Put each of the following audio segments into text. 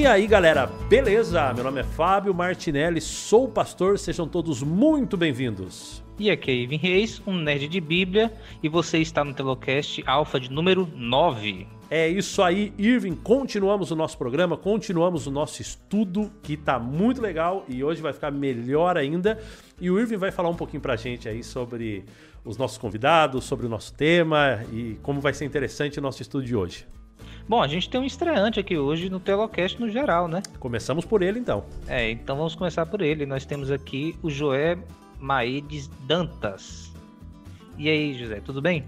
E aí, galera, beleza? Meu nome é Fábio Martinelli, sou pastor, sejam todos muito bem-vindos. E aqui é Ivan Reis, um nerd de Bíblia, e você está no Telocast Alpha de número 9. É isso aí, Irving. Continuamos o nosso programa, continuamos o nosso estudo, que tá muito legal e hoje vai ficar melhor ainda. E o Irving vai falar um pouquinho pra gente aí sobre os nossos convidados, sobre o nosso tema e como vai ser interessante o nosso estudo de hoje. Bom, a gente tem um estreante aqui hoje no Telocast no geral, né? Começamos por ele então. É, então vamos começar por ele. Nós temos aqui o Joé Maedes Dantas. E aí, José, tudo bem?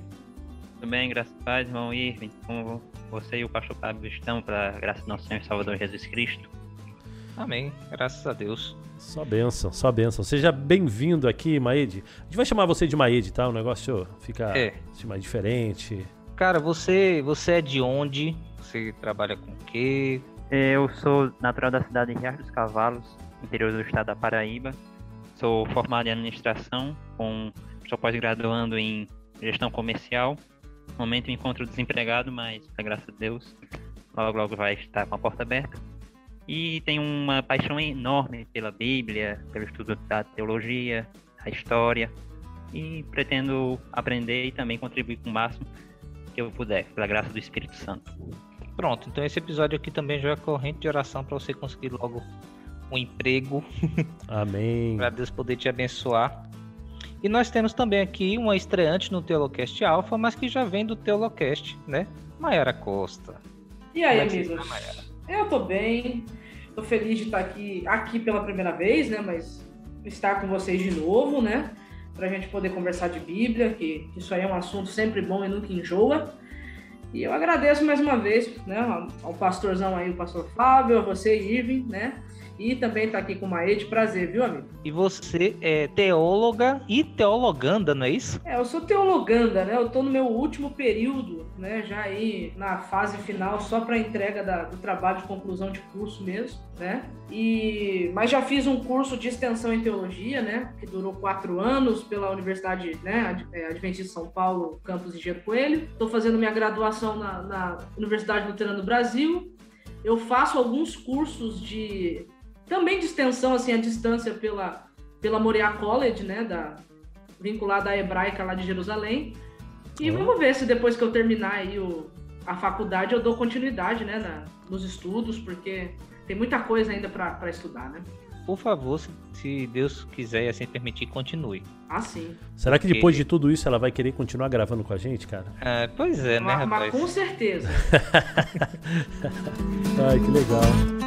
Tudo bem, graças a Deus, irmão Irving. Como você e o pastor Fábio estão para a graça do nosso Senhor e Salvador Jesus Cristo? Amém, graças a Deus. Só bênção, só bênção. Seja bem-vindo aqui, Maede. A gente vai chamar você de Maede, tá? O negócio fica é. Assim, mais diferente. Cara, você, você é de onde? Você trabalha com o quê? Eu sou natural da cidade de Riacho dos Cavalos, interior do estado da Paraíba. Sou formado em administração, com, estou pós-graduando em gestão comercial. No momento me encontro desempregado, mas, graças a Deus, logo logo vai estar com a porta aberta. E tenho uma paixão enorme pela Bíblia, pelo estudo da teologia, da história. E pretendo aprender e também contribuir com o máximo que eu puder, pela graça do Espírito Santo. Pronto, então esse episódio aqui também já é corrente de oração para você conseguir logo um emprego. Amém. para Deus poder te abençoar. E nós temos também aqui uma estreante no Teolocast Alpha, mas que já vem do Teolocast, né? Mayara Costa. E aí, é amigos? Está, eu tô bem. Tô feliz de estar aqui, aqui pela primeira vez, né? Mas estar com vocês de novo, né? Pra gente poder conversar de Bíblia, que, isso aí é um assunto sempre bom e nunca enjoa. E eu agradeço mais uma vez, né, ao pastorzão aí, o pastor Fábio, a você, Irving, né? E também está aqui com o Maede, prazer, viu, amigo? E você é teóloga e teologanda, não é isso? É, eu sou teologanda, né? Eu estou no meu último período, né? Já aí na fase final, só para entrega da, do trabalho de conclusão de curso mesmo, né? E, mas já fiz um curso de extensão em teologia, né? Que durou quatro anos pela Universidade né, é, Adventista de São Paulo, campus Engenheiro Coelho. Estou fazendo minha graduação na, na Universidade Luterana do Brasil. Eu faço alguns cursos de também de extensão assim à distância pela pela Moriah College, né, da vinculada à hebraica lá de Jerusalém. E uhum. vamos ver se depois que eu terminar aí o, a faculdade eu dou continuidade, né, na, nos estudos, porque tem muita coisa ainda para estudar, né? Por favor, se Deus quiser e assim permitir, continue. Ah, sim. Será que depois de tudo isso ela vai querer continuar gravando com a gente, cara? É, pois é, né, mas, rapaz? Mas com certeza. Ai, que legal.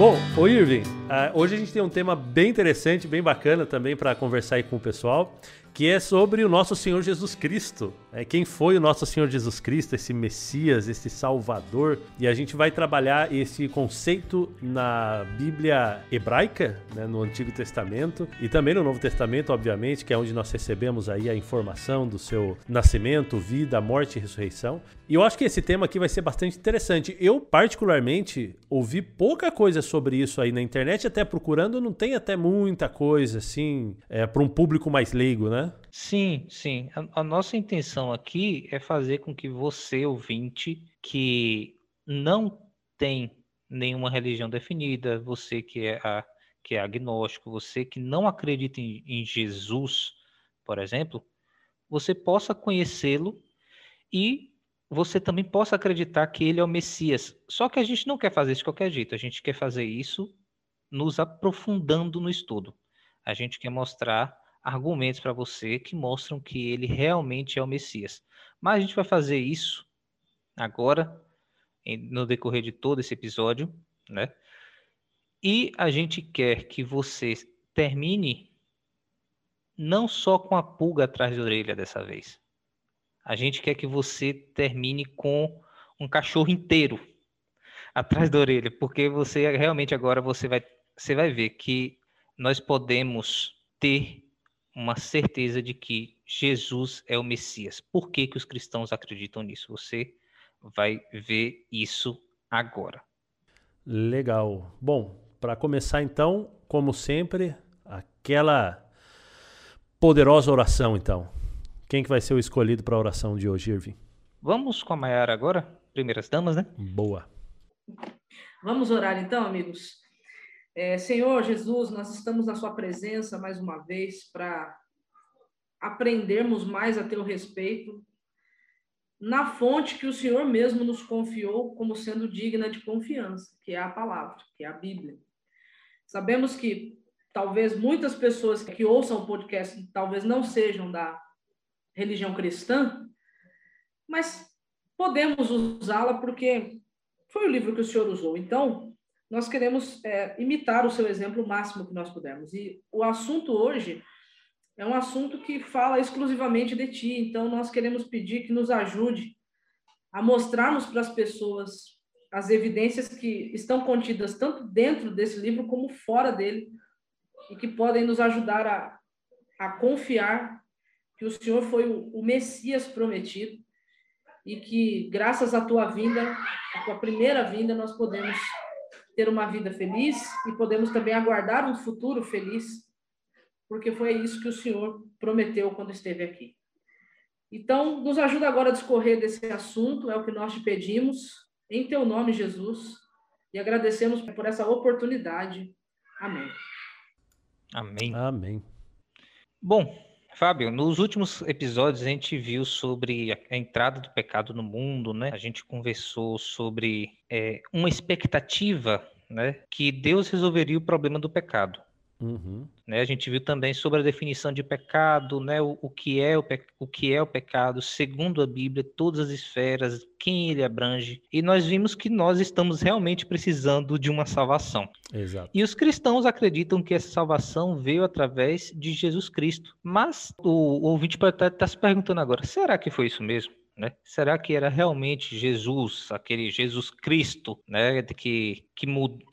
Bom, o Irving, uh, hoje a gente tem um tema bem interessante, bem bacana também para conversar aí com o pessoal que é sobre o nosso Senhor Jesus Cristo. É, quem foi o nosso Senhor Jesus Cristo, esse Messias, esse Salvador. E a gente vai trabalhar esse conceito na Bíblia hebraica, né, no Antigo Testamento, e também no Novo Testamento, obviamente, que é onde nós recebemos aí a informação do seu nascimento, vida, morte e ressurreição. E eu acho que esse tema aqui vai ser bastante interessante. Eu, particularmente, ouvi pouca coisa sobre isso aí na internet, até procurando, não tem até muita coisa, assim, é, para um público mais leigo, né? Sim, sim. A, a, nossa intenção aqui é fazer com que você, ouvinte, que não tem nenhuma religião definida, você que é, a, que é agnóstico, você que não acredita em, em Jesus, por exemplo, você possa conhecê-lo e você também possa acreditar que ele é o Messias. Só que a gente não quer fazer isso de qualquer jeito, a gente quer fazer isso nos aprofundando no estudo. A gente quer mostrar argumentos para você que mostram que ele realmente é o Messias. Mas a gente vai fazer isso agora, no decorrer de todo esse episódio, né? E a gente quer que você termine não só com a pulga atrás da orelha dessa vez. A gente quer que você termine com um cachorro inteiro atrás da orelha, porque você realmente agora você vai, você vai ver que nós podemos ter uma certeza de que Jesus é o Messias. Por que, que os cristãos acreditam nisso? Você vai ver isso agora. Legal. Bom, para começar então, como sempre, aquela poderosa oração então. Quem que vai ser o escolhido para a oração de hoje, Irving? Vamos com a Mayara agora? Primeiras damas, né? Boa. Vamos orar então, amigos. É, Senhor Jesus, nós estamos na Sua presença mais uma vez para aprendermos mais a teu respeito na fonte que o Senhor mesmo nos confiou como sendo digna de confiança, que é a palavra, que é a Bíblia. Sabemos que talvez muitas pessoas que ouçam o podcast talvez não sejam da religião cristã, mas podemos usá-la porque foi o livro que o Senhor usou. Então, nós queremos é, imitar o seu exemplo o máximo que nós pudermos. E o assunto hoje é um assunto que fala exclusivamente de ti. Então, nós queremos pedir que nos ajude a mostrarmos para as pessoas as evidências que estão contidas tanto dentro desse livro como fora dele e que podem nos ajudar a, a confiar que o Senhor foi o, o Messias prometido e que, graças à tua vinda, a tua primeira vinda, nós podemos ter uma vida feliz e podemos também aguardar um futuro feliz, porque foi isso que o Senhor prometeu quando esteve aqui. Então, nos ajuda agora a discorrer desse assunto, é o que nós te pedimos, em teu nome, Jesus, e agradecemos por essa oportunidade. Amém. Amém. Amém. Bom, Fábio, nos últimos episódios a gente viu sobre a entrada do pecado no mundo, né? A gente conversou sobre é, uma expectativa, né, que Deus resolveria o problema do pecado. Uhum. Né? A gente viu também sobre a definição de pecado, né? o, o, que é o, pe... o que é o pecado, segundo a Bíblia, todas as esferas, quem ele abrange. E nós vimos que nós estamos realmente precisando de uma salvação. Exato. E os cristãos acreditam que essa salvação veio através de Jesus Cristo. Mas o, o ouvinte pode estar tá se perguntando agora: será que foi isso mesmo? Né? Será que era realmente Jesus, aquele Jesus Cristo, né, que, que mudou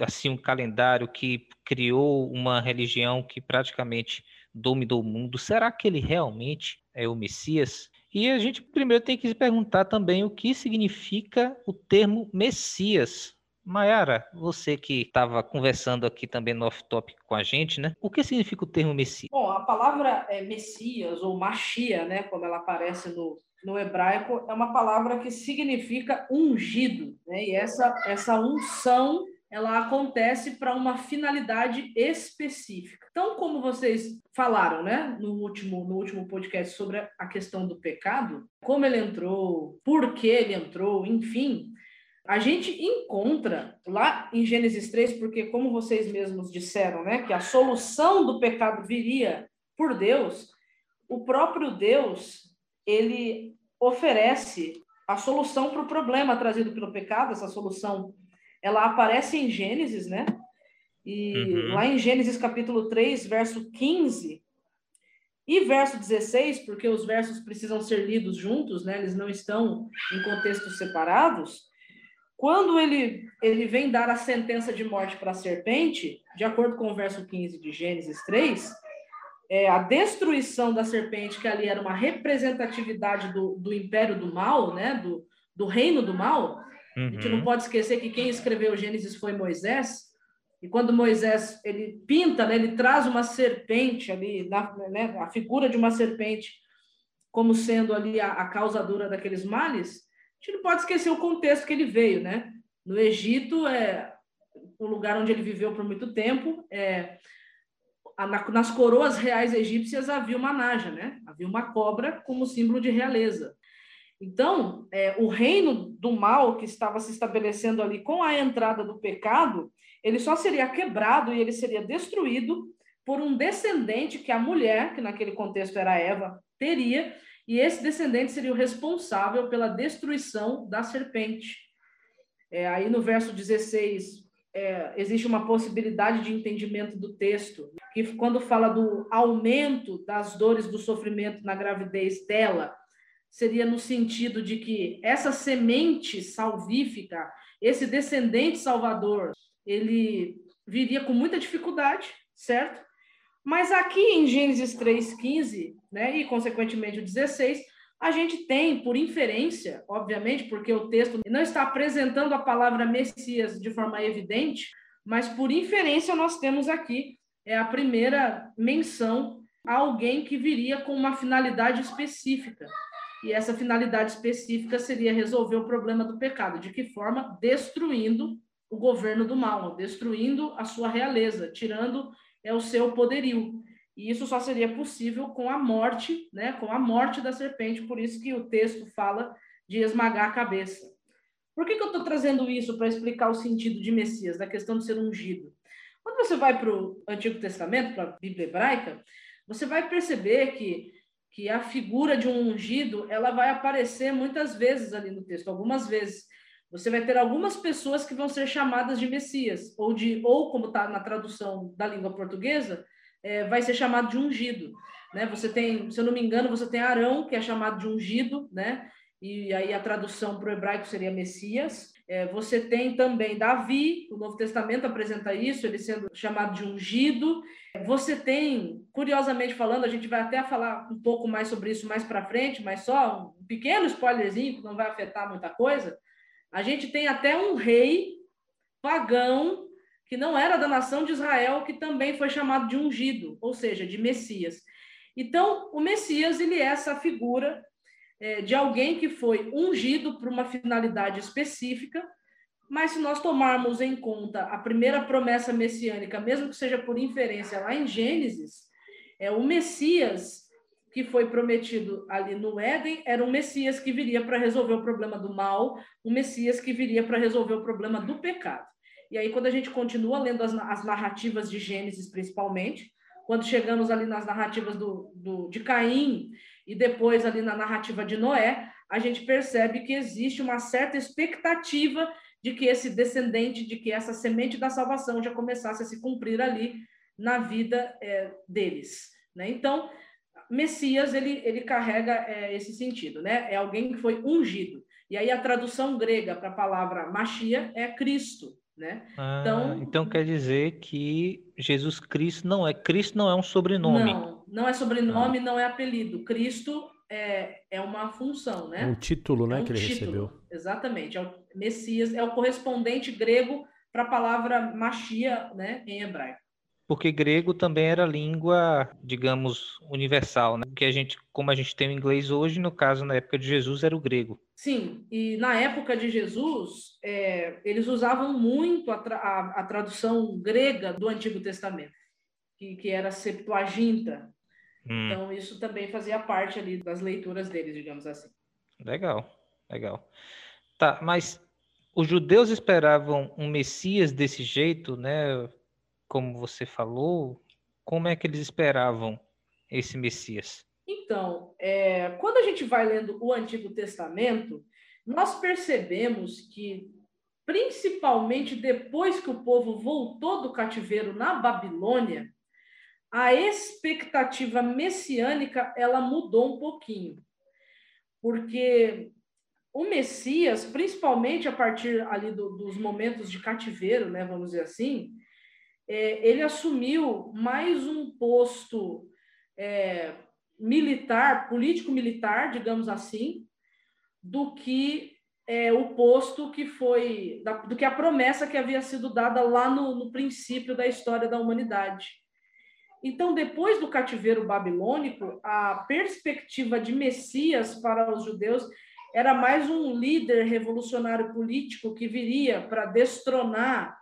assim um calendário, que criou uma religião que praticamente dominou o mundo? Será que ele realmente é o Messias? E a gente primeiro tem que se perguntar também o que significa o termo Messias. Mayara, você que estava conversando aqui também no off-topic com a gente, né? O que significa o termo Messias? Bom, a palavra é Messias ou Machia, né? Como ela aparece no, no hebraico, é uma palavra que significa ungido, né? E essa, essa unção ela acontece para uma finalidade específica. Então, como vocês falaram, né, no último, no último podcast sobre a questão do pecado, como ele entrou, por que ele entrou, enfim, a gente encontra lá em Gênesis 3, porque como vocês mesmos disseram, né, que a solução do pecado viria por Deus, o próprio Deus, ele oferece a solução para o problema trazido pelo pecado, essa solução ela aparece em Gênesis, né? E uhum. lá em Gênesis capítulo 3, verso 15 e verso 16, porque os versos precisam ser lidos juntos, né? Eles não estão em contextos separados. Quando ele, ele vem dar a sentença de morte para a serpente, de acordo com o verso 15 de Gênesis 3, é, a destruição da serpente, que ali era uma representatividade do, do império do mal, né? do, do reino do mal, Uhum. A gente não pode esquecer que quem escreveu Gênesis foi Moisés. E quando Moisés ele pinta, né, ele traz uma serpente ali, na, né, a figura de uma serpente como sendo ali a, a causadora daqueles males, a gente não pode esquecer o contexto que ele veio, né? No Egito, é o lugar onde ele viveu por muito tempo, é, nas coroas reais egípcias havia uma naja, né? Havia uma cobra como símbolo de realeza. Então, é, o reino do mal que estava se estabelecendo ali com a entrada do pecado, ele só seria quebrado e ele seria destruído por um descendente que a mulher, que naquele contexto era Eva, teria, e esse descendente seria o responsável pela destruição da serpente. É, aí no verso 16, é, existe uma possibilidade de entendimento do texto, que quando fala do aumento das dores do sofrimento na gravidez dela, seria no sentido de que essa semente salvífica, esse descendente salvador, ele viria com muita dificuldade, certo? Mas aqui em Gênesis 3:15, né, e consequentemente o 16, a gente tem, por inferência, obviamente, porque o texto não está apresentando a palavra Messias de forma evidente, mas por inferência nós temos aqui é a primeira menção a alguém que viria com uma finalidade específica. E essa finalidade específica seria resolver o problema do pecado. De que forma? Destruindo o governo do mal, destruindo a sua realeza, tirando é o seu poderio. E isso só seria possível com a morte, né, com a morte da serpente, por isso que o texto fala de esmagar a cabeça. Por que, que eu estou trazendo isso para explicar o sentido de Messias, da questão de ser ungido? Quando você vai para o Antigo Testamento, para a Bíblia hebraica, você vai perceber que, que a figura de um ungido ela vai aparecer muitas vezes ali no texto, algumas vezes. Você vai ter algumas pessoas que vão ser chamadas de Messias, ou de, ou como está na tradução da língua portuguesa, é, vai ser chamado de ungido. Né? Você tem, se eu não me engano, você tem Arão, que é chamado de ungido, né? E aí a tradução para o hebraico seria Messias. É, você tem também Davi, o Novo Testamento apresenta isso, ele sendo chamado de ungido. Você tem, curiosamente falando, a gente vai até falar um pouco mais sobre isso mais para frente, mas só um pequeno spoilerzinho que não vai afetar muita coisa. A gente tem até um rei pagão que não era da nação de Israel, que também foi chamado de ungido, ou seja, de Messias. Então, o Messias ele é essa figura é, de alguém que foi ungido para uma finalidade específica, mas se nós tomarmos em conta a primeira promessa messiânica, mesmo que seja por inferência lá em Gênesis, é o Messias que foi prometido ali no Éden era um Messias que viria para resolver o problema do mal, um Messias que viria para resolver o problema do pecado. E aí, quando a gente continua lendo as, as narrativas de Gênesis, principalmente, quando chegamos ali nas narrativas do, do, de Caim e depois ali na narrativa de Noé, a gente percebe que existe uma certa expectativa de que esse descendente, de que essa semente da salvação já começasse a se cumprir ali na vida é, deles. Né? Então, Messias ele, ele carrega é, esse sentido, né? É alguém que foi ungido. E aí a tradução grega para a palavra Machia é Cristo, né? Ah, então, então quer dizer que Jesus Cristo não é Cristo não é um sobrenome. Não, não é sobrenome, não, não é apelido. Cristo é, é uma função, né? Um título, né, é um que ele título, recebeu. Exatamente, é o Messias, é o correspondente grego para a palavra Machia, né, em hebraico. Porque grego também era língua, digamos, universal, né? Que a gente, como a gente tem o inglês hoje, no caso, na época de Jesus, era o grego. Sim, e na época de Jesus, é, eles usavam muito a, tra a, a, tradução grega do Antigo Testamento, que, que era Septuaginta. Hum. Então, isso também fazia parte ali das leituras deles, digamos assim. Legal, legal. Tá, mas os judeus esperavam um Messias desse jeito, né? como você falou, como é que eles esperavam esse Messias? Então, é, quando a gente vai lendo o Antigo Testamento, nós percebemos que, principalmente depois que o povo voltou do cativeiro na Babilônia, a expectativa messiânica ela mudou um pouquinho, porque o Messias, principalmente a partir ali do, dos momentos de cativeiro, né, vamos dizer assim, é, ele assumiu mais um posto é, militar, político-militar, digamos assim, do que é, o posto que foi, da, do que a promessa que havia sido dada lá no, no princípio da história da humanidade. Então, depois do cativeiro babilônico, a perspectiva de Messias para os judeus era mais um líder revolucionário político que viria para destronar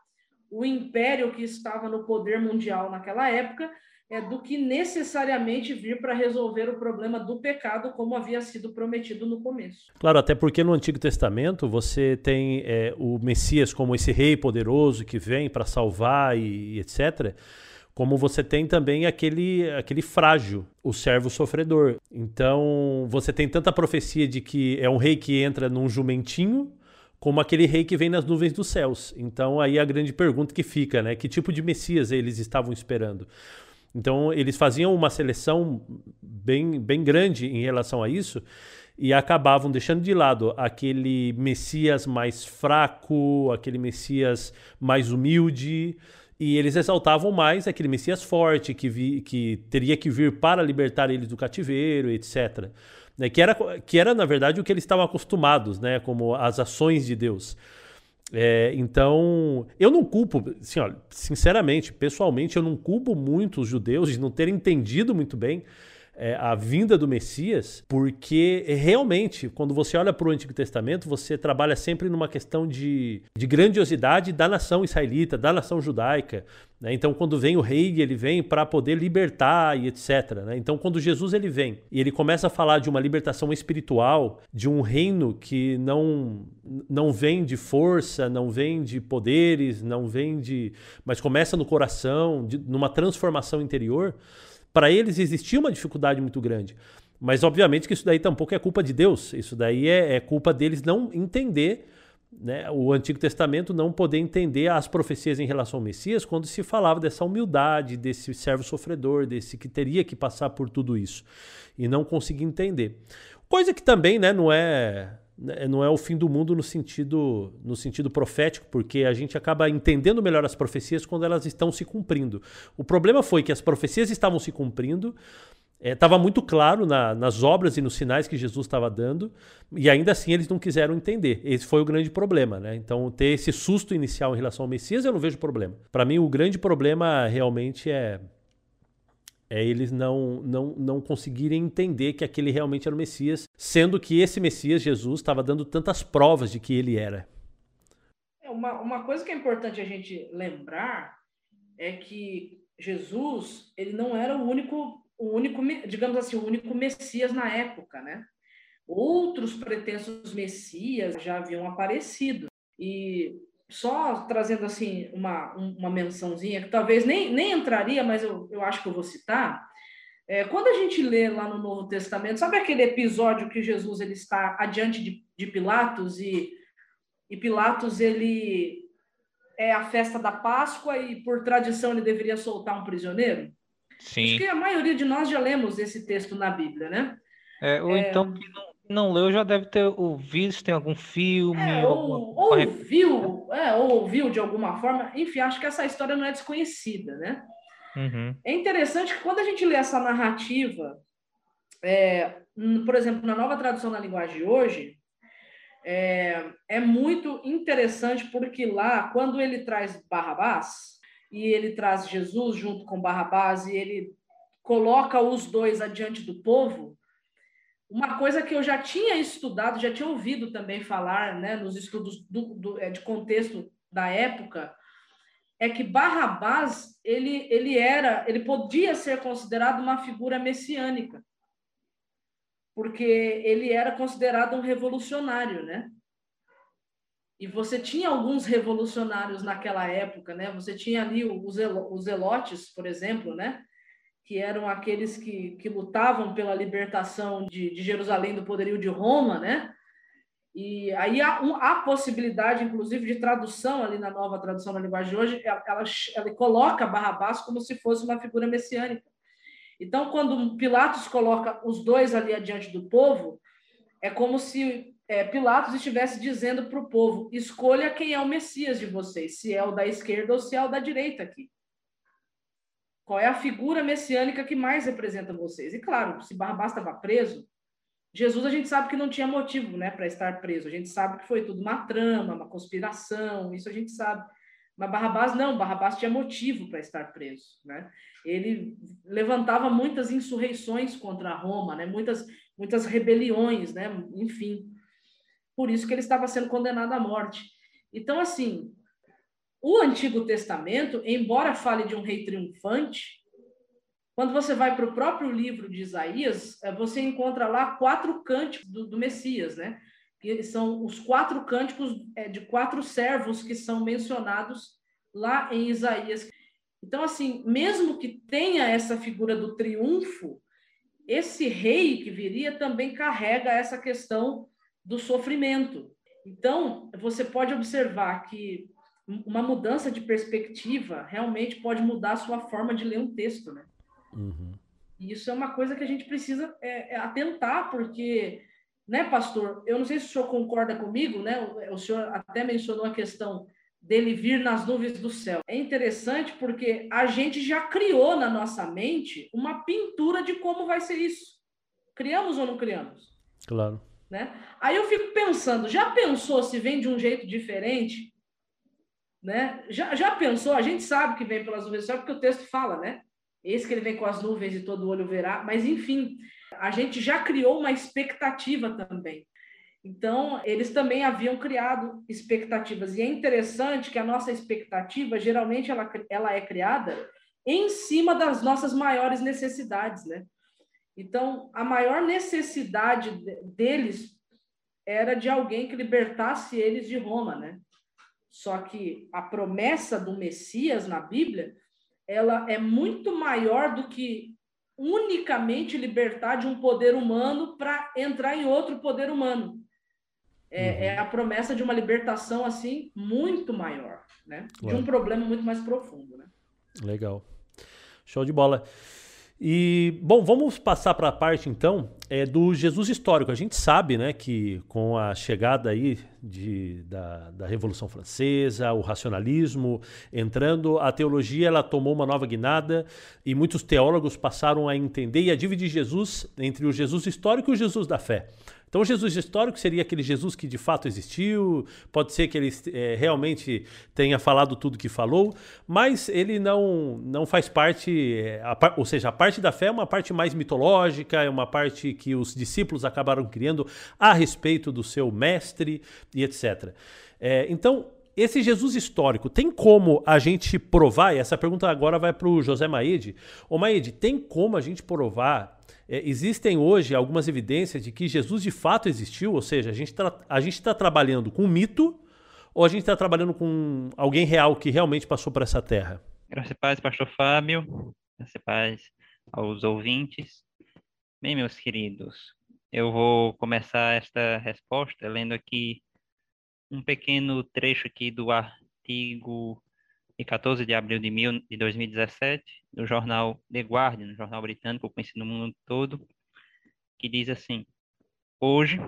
o império que estava no poder mundial naquela época, é, do que necessariamente vir para resolver o problema do pecado, como havia sido prometido no começo. Claro, até porque no Antigo Testamento você tem é, o Messias como esse rei poderoso que vem para salvar e, e etc como você tem também aquele, aquele frágil, o servo sofredor. Então, você tem tanta profecia de que é um rei que entra num jumentinho, como aquele rei que vem nas nuvens dos céus. Então aí a grande pergunta que fica, né? Que tipo de Messias eles estavam esperando? Então eles faziam uma seleção bem, bem grande em relação a isso e acabavam deixando de lado aquele Messias mais fraco, aquele Messias mais humilde, e eles exaltavam mais aquele Messias forte que, vi, que teria que vir para libertar eles do cativeiro, etc né, que, era, que era, na verdade, o que eles estavam acostumados, né, como as ações de Deus. É, então, eu não culpo, assim, sinceramente, pessoalmente, eu não culpo muito os judeus de não terem entendido muito bem é, a vinda do Messias, porque realmente, quando você olha para o Antigo Testamento, você trabalha sempre numa questão de, de grandiosidade da nação israelita, da nação judaica. Né? Então, quando vem o rei, ele vem para poder libertar e etc. Né? Então, quando Jesus ele vem e ele começa a falar de uma libertação espiritual, de um reino que não, não vem de força, não vem de poderes, não vem de. mas começa no coração, de, numa transformação interior para eles existia uma dificuldade muito grande. Mas, obviamente, que isso daí tampouco é culpa de Deus. Isso daí é, é culpa deles não entender né, o Antigo Testamento, não poder entender as profecias em relação ao Messias quando se falava dessa humildade, desse servo sofredor, desse que teria que passar por tudo isso. E não conseguir entender. Coisa que também né, não é não é o fim do mundo no sentido, no sentido profético, porque a gente acaba entendendo melhor as profecias quando elas estão se cumprindo. O problema foi que as profecias estavam se cumprindo, estava é, muito claro na, nas obras e nos sinais que Jesus estava dando, e ainda assim eles não quiseram entender. Esse foi o grande problema. Né? Então, ter esse susto inicial em relação ao Messias, eu não vejo problema. Para mim, o grande problema realmente é é eles não, não, não conseguirem entender que aquele realmente era o Messias, sendo que esse Messias, Jesus, estava dando tantas provas de que ele era. É, uma, uma coisa que é importante a gente lembrar é que Jesus ele não era o único, o único, digamos assim, o único Messias na época, né? Outros pretensos Messias já haviam aparecido. E só trazendo assim uma, uma mençãozinha, que talvez nem, nem entraria, mas eu, eu acho que eu vou citar. É, quando a gente lê lá no Novo Testamento, sabe aquele episódio que Jesus ele está adiante de, de Pilatos e, e Pilatos ele é a festa da Páscoa e por tradição ele deveria soltar um prisioneiro? Sim. Acho que a maioria de nós já lemos esse texto na Bíblia, né? É, ou é... então que não, não leu já deve ter ouvido se tem algum filme. É, ou, ou viu, é, ou ouviu de alguma forma. Enfim, acho que essa história não é desconhecida, né? Uhum. É interessante que quando a gente lê essa narrativa, é, por exemplo, na nova tradução na linguagem de hoje, é, é muito interessante porque lá, quando ele traz Barrabás, e ele traz Jesus junto com Barrabás, e ele coloca os dois adiante do povo, uma coisa que eu já tinha estudado, já tinha ouvido também falar, né, nos estudos do, do, é, de contexto da época, é que Barrabás ele, ele era, ele podia ser considerado uma figura messiânica, porque ele era considerado um revolucionário, né? E você tinha alguns revolucionários naquela época, né? Você tinha ali os, elotes, por exemplo, né? Que eram aqueles que, que lutavam pela libertação de, de Jerusalém do poderio de Roma, né? E aí há, um, há possibilidade, inclusive, de tradução ali na nova tradução da linguagem de hoje, ela, ela, ela coloca Barrabás como se fosse uma figura messiânica. Então, quando Pilatos coloca os dois ali adiante do povo, é como se é, Pilatos estivesse dizendo para o povo: escolha quem é o Messias de vocês, se é o da esquerda ou se é o da direita aqui. Qual é a figura messiânica que mais representa vocês? E claro, se Barrabás estava preso, Jesus a gente sabe que não tinha motivo né, para estar preso. A gente sabe que foi tudo uma trama, uma conspiração, isso a gente sabe. Mas Barrabás não, Barrabás tinha motivo para estar preso. Né? Ele levantava muitas insurreições contra Roma, né? muitas, muitas rebeliões, né? enfim. Por isso que ele estava sendo condenado à morte. Então, assim, o Antigo Testamento, embora fale de um rei triunfante, quando você vai para o próprio livro de Isaías, eh, você encontra lá quatro cânticos do, do Messias, né? Que são os quatro cânticos é, de quatro servos que são mencionados lá em Isaías. Então, assim, mesmo que tenha essa figura do triunfo, esse rei que viria também carrega essa questão do sofrimento. Então, você pode observar que uma mudança de perspectiva realmente pode mudar a sua forma de ler um texto, né? Uhum. E isso é uma coisa que a gente precisa é, é atentar, porque, né, pastor? Eu não sei se o senhor concorda comigo, né? O, o senhor até mencionou a questão dele vir nas nuvens do céu. É interessante porque a gente já criou na nossa mente uma pintura de como vai ser isso. Criamos ou não criamos? Claro. Né? Aí eu fico pensando, já pensou se vem de um jeito diferente? Né? Já, já pensou? A gente sabe que vem pelas nuvens, só porque o texto fala, né? Esse que ele vem com as nuvens e todo olho verá. Mas, enfim, a gente já criou uma expectativa também. Então, eles também haviam criado expectativas. E é interessante que a nossa expectativa, geralmente, ela, ela é criada em cima das nossas maiores necessidades, né? Então, a maior necessidade deles era de alguém que libertasse eles de Roma, né? Só que a promessa do Messias na Bíblia, ela é muito maior do que unicamente libertar de um poder humano para entrar em outro poder humano. É, uhum. é, a promessa de uma libertação assim muito maior, né? De um problema muito mais profundo, né? Legal. Show de bola. E, bom, vamos passar para a parte então é, do Jesus histórico. A gente sabe né, que com a chegada aí de, da, da Revolução Francesa, o racionalismo entrando, a teologia ela tomou uma nova guinada e muitos teólogos passaram a entender e a dividir Jesus entre o Jesus histórico e o Jesus da fé. Então, o Jesus histórico seria aquele Jesus que de fato existiu, pode ser que ele é, realmente tenha falado tudo que falou, mas ele não, não faz parte, é, a, ou seja, a parte da fé é uma parte mais mitológica, é uma parte que os discípulos acabaram criando a respeito do seu mestre e etc. É, então, esse Jesus histórico, tem como a gente provar? E essa pergunta agora vai para o José Maede. Ô Maede, tem como a gente provar é, existem hoje algumas evidências de que Jesus de fato existiu, ou seja, a gente está trabalhando com um mito ou a gente está trabalhando com alguém real que realmente passou por essa terra? Graças a paz, pastor Fábio. Graças a paz aos ouvintes. Bem, meus queridos, eu vou começar esta resposta lendo aqui um pequeno trecho aqui do artigo de 14 de abril de, mil, de 2017, do jornal The Guardian, jornal britânico conhecido no mundo todo, que diz assim: Hoje,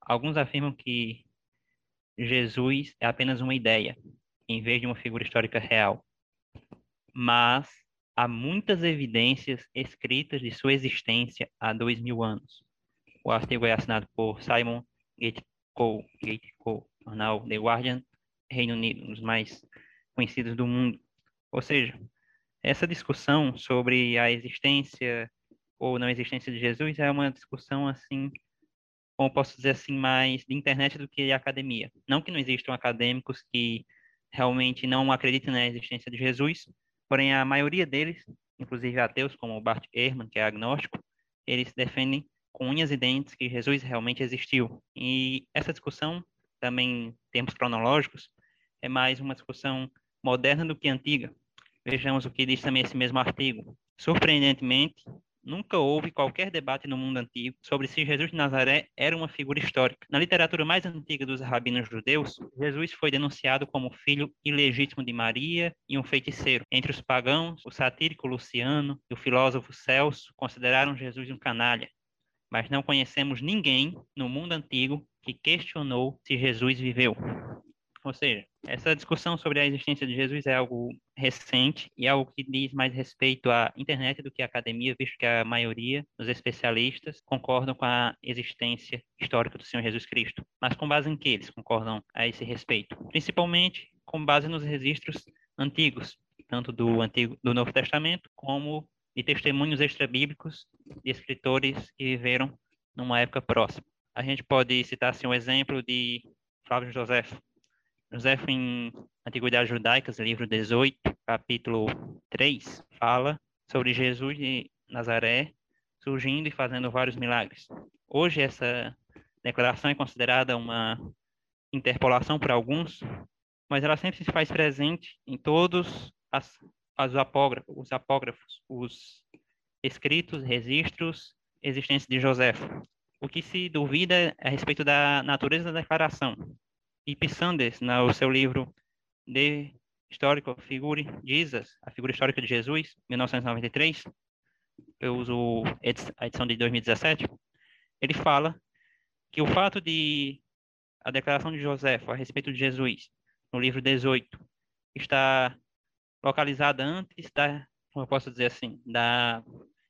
alguns afirmam que Jesus é apenas uma ideia, em vez de uma figura histórica real. Mas há muitas evidências escritas de sua existência há dois mil anos. O artigo é assinado por Simon Gateco, Gateco jornal The Guardian, Reino Unido, um dos mais conhecidos do mundo. Ou seja, essa discussão sobre a existência ou não existência de Jesus é uma discussão assim, como posso dizer assim, mais de internet do que de academia. Não que não existam acadêmicos que realmente não acreditem na existência de Jesus, porém a maioria deles, inclusive ateus como Bart Ehrman, que é agnóstico, eles defendem com unhas e dentes que Jesus realmente existiu. E essa discussão, também em termos cronológicos, é mais uma discussão moderna do que antiga. Vejamos o que diz também esse mesmo artigo. Surpreendentemente, nunca houve qualquer debate no mundo antigo sobre se Jesus de Nazaré era uma figura histórica. Na literatura mais antiga dos rabinos judeus, Jesus foi denunciado como filho ilegítimo de Maria e um feiticeiro. Entre os pagãos, o satírico Luciano e o filósofo Celso consideraram Jesus um canalha. Mas não conhecemos ninguém no mundo antigo que questionou se Jesus viveu. Ou seja, essa discussão sobre a existência de Jesus é algo recente e algo que diz mais respeito à internet do que à academia, visto que a maioria dos especialistas concordam com a existência histórica do Senhor Jesus Cristo. Mas com base em que eles concordam a esse respeito? Principalmente com base nos registros antigos, tanto do Antigo do Novo Testamento como de testemunhos extrabíblicos de escritores que viveram numa época próxima. A gente pode citar assim um exemplo de Flávio José, José em Antiguidades Judaicas, livro 18, capítulo 3, fala sobre Jesus de Nazaré surgindo e fazendo vários milagres. Hoje essa declaração é considerada uma interpolação por alguns, mas ela sempre se faz presente em todos as, as apógrafos, os apógrafos, os escritos, registros, existência de José. O que se duvida é a respeito da natureza da declaração, e P. Sanders, no seu livro The Historical Figure Jesus, a figura histórica de Jesus, 1993, eu uso a edição de 2017, ele fala que o fato de a declaração de José a respeito de Jesus, no livro 18, está localizada antes da, como eu posso dizer assim, da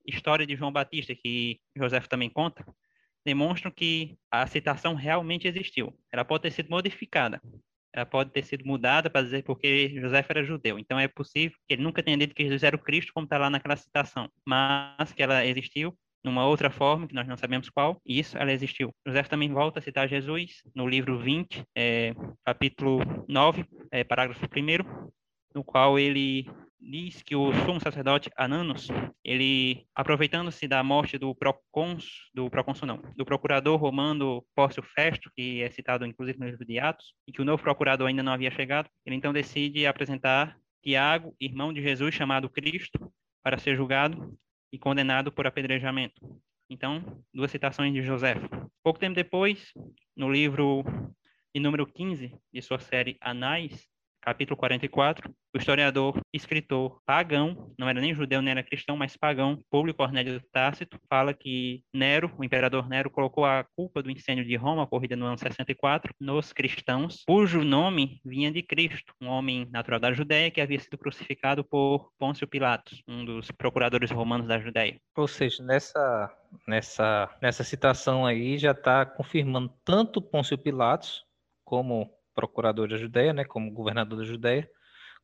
história de João Batista, que José também conta, demonstram que a citação realmente existiu. Ela pode ter sido modificada, ela pode ter sido mudada para dizer porque José era judeu. Então é possível que ele nunca tenha dito que Jesus era o Cristo, como está lá naquela citação, mas que ela existiu numa outra forma, que nós não sabemos qual, e isso ela existiu. José também volta a citar Jesus no livro 20, é, capítulo 9, é, parágrafo 1, no qual ele diz que o sumo sacerdote Ananos, ele aproveitando-se da morte do procônsul, do procônsul não, do procurador romano Pórcio Festo, que é citado inclusive no livro de Atos, e que o novo procurador ainda não havia chegado, ele então decide apresentar Tiago, irmão de Jesus chamado Cristo, para ser julgado e condenado por apedrejamento. Então, duas citações de José. Pouco tempo depois, no livro de número 15 de sua série Anais, capítulo 44, o historiador, escritor pagão, não era nem judeu nem era cristão, mas pagão, Públio Cornélio Tácito, fala que Nero, o imperador Nero, colocou a culpa do incêndio de Roma, ocorrida no ano 64, nos cristãos, cujo nome vinha de Cristo, um homem natural da Judéia que havia sido crucificado por Pôncio Pilatos, um dos procuradores romanos da Judéia. Ou seja, nessa, nessa, nessa citação aí já está confirmando tanto Pôncio Pilatos como procurador da Judéia, né, como governador da Judéia,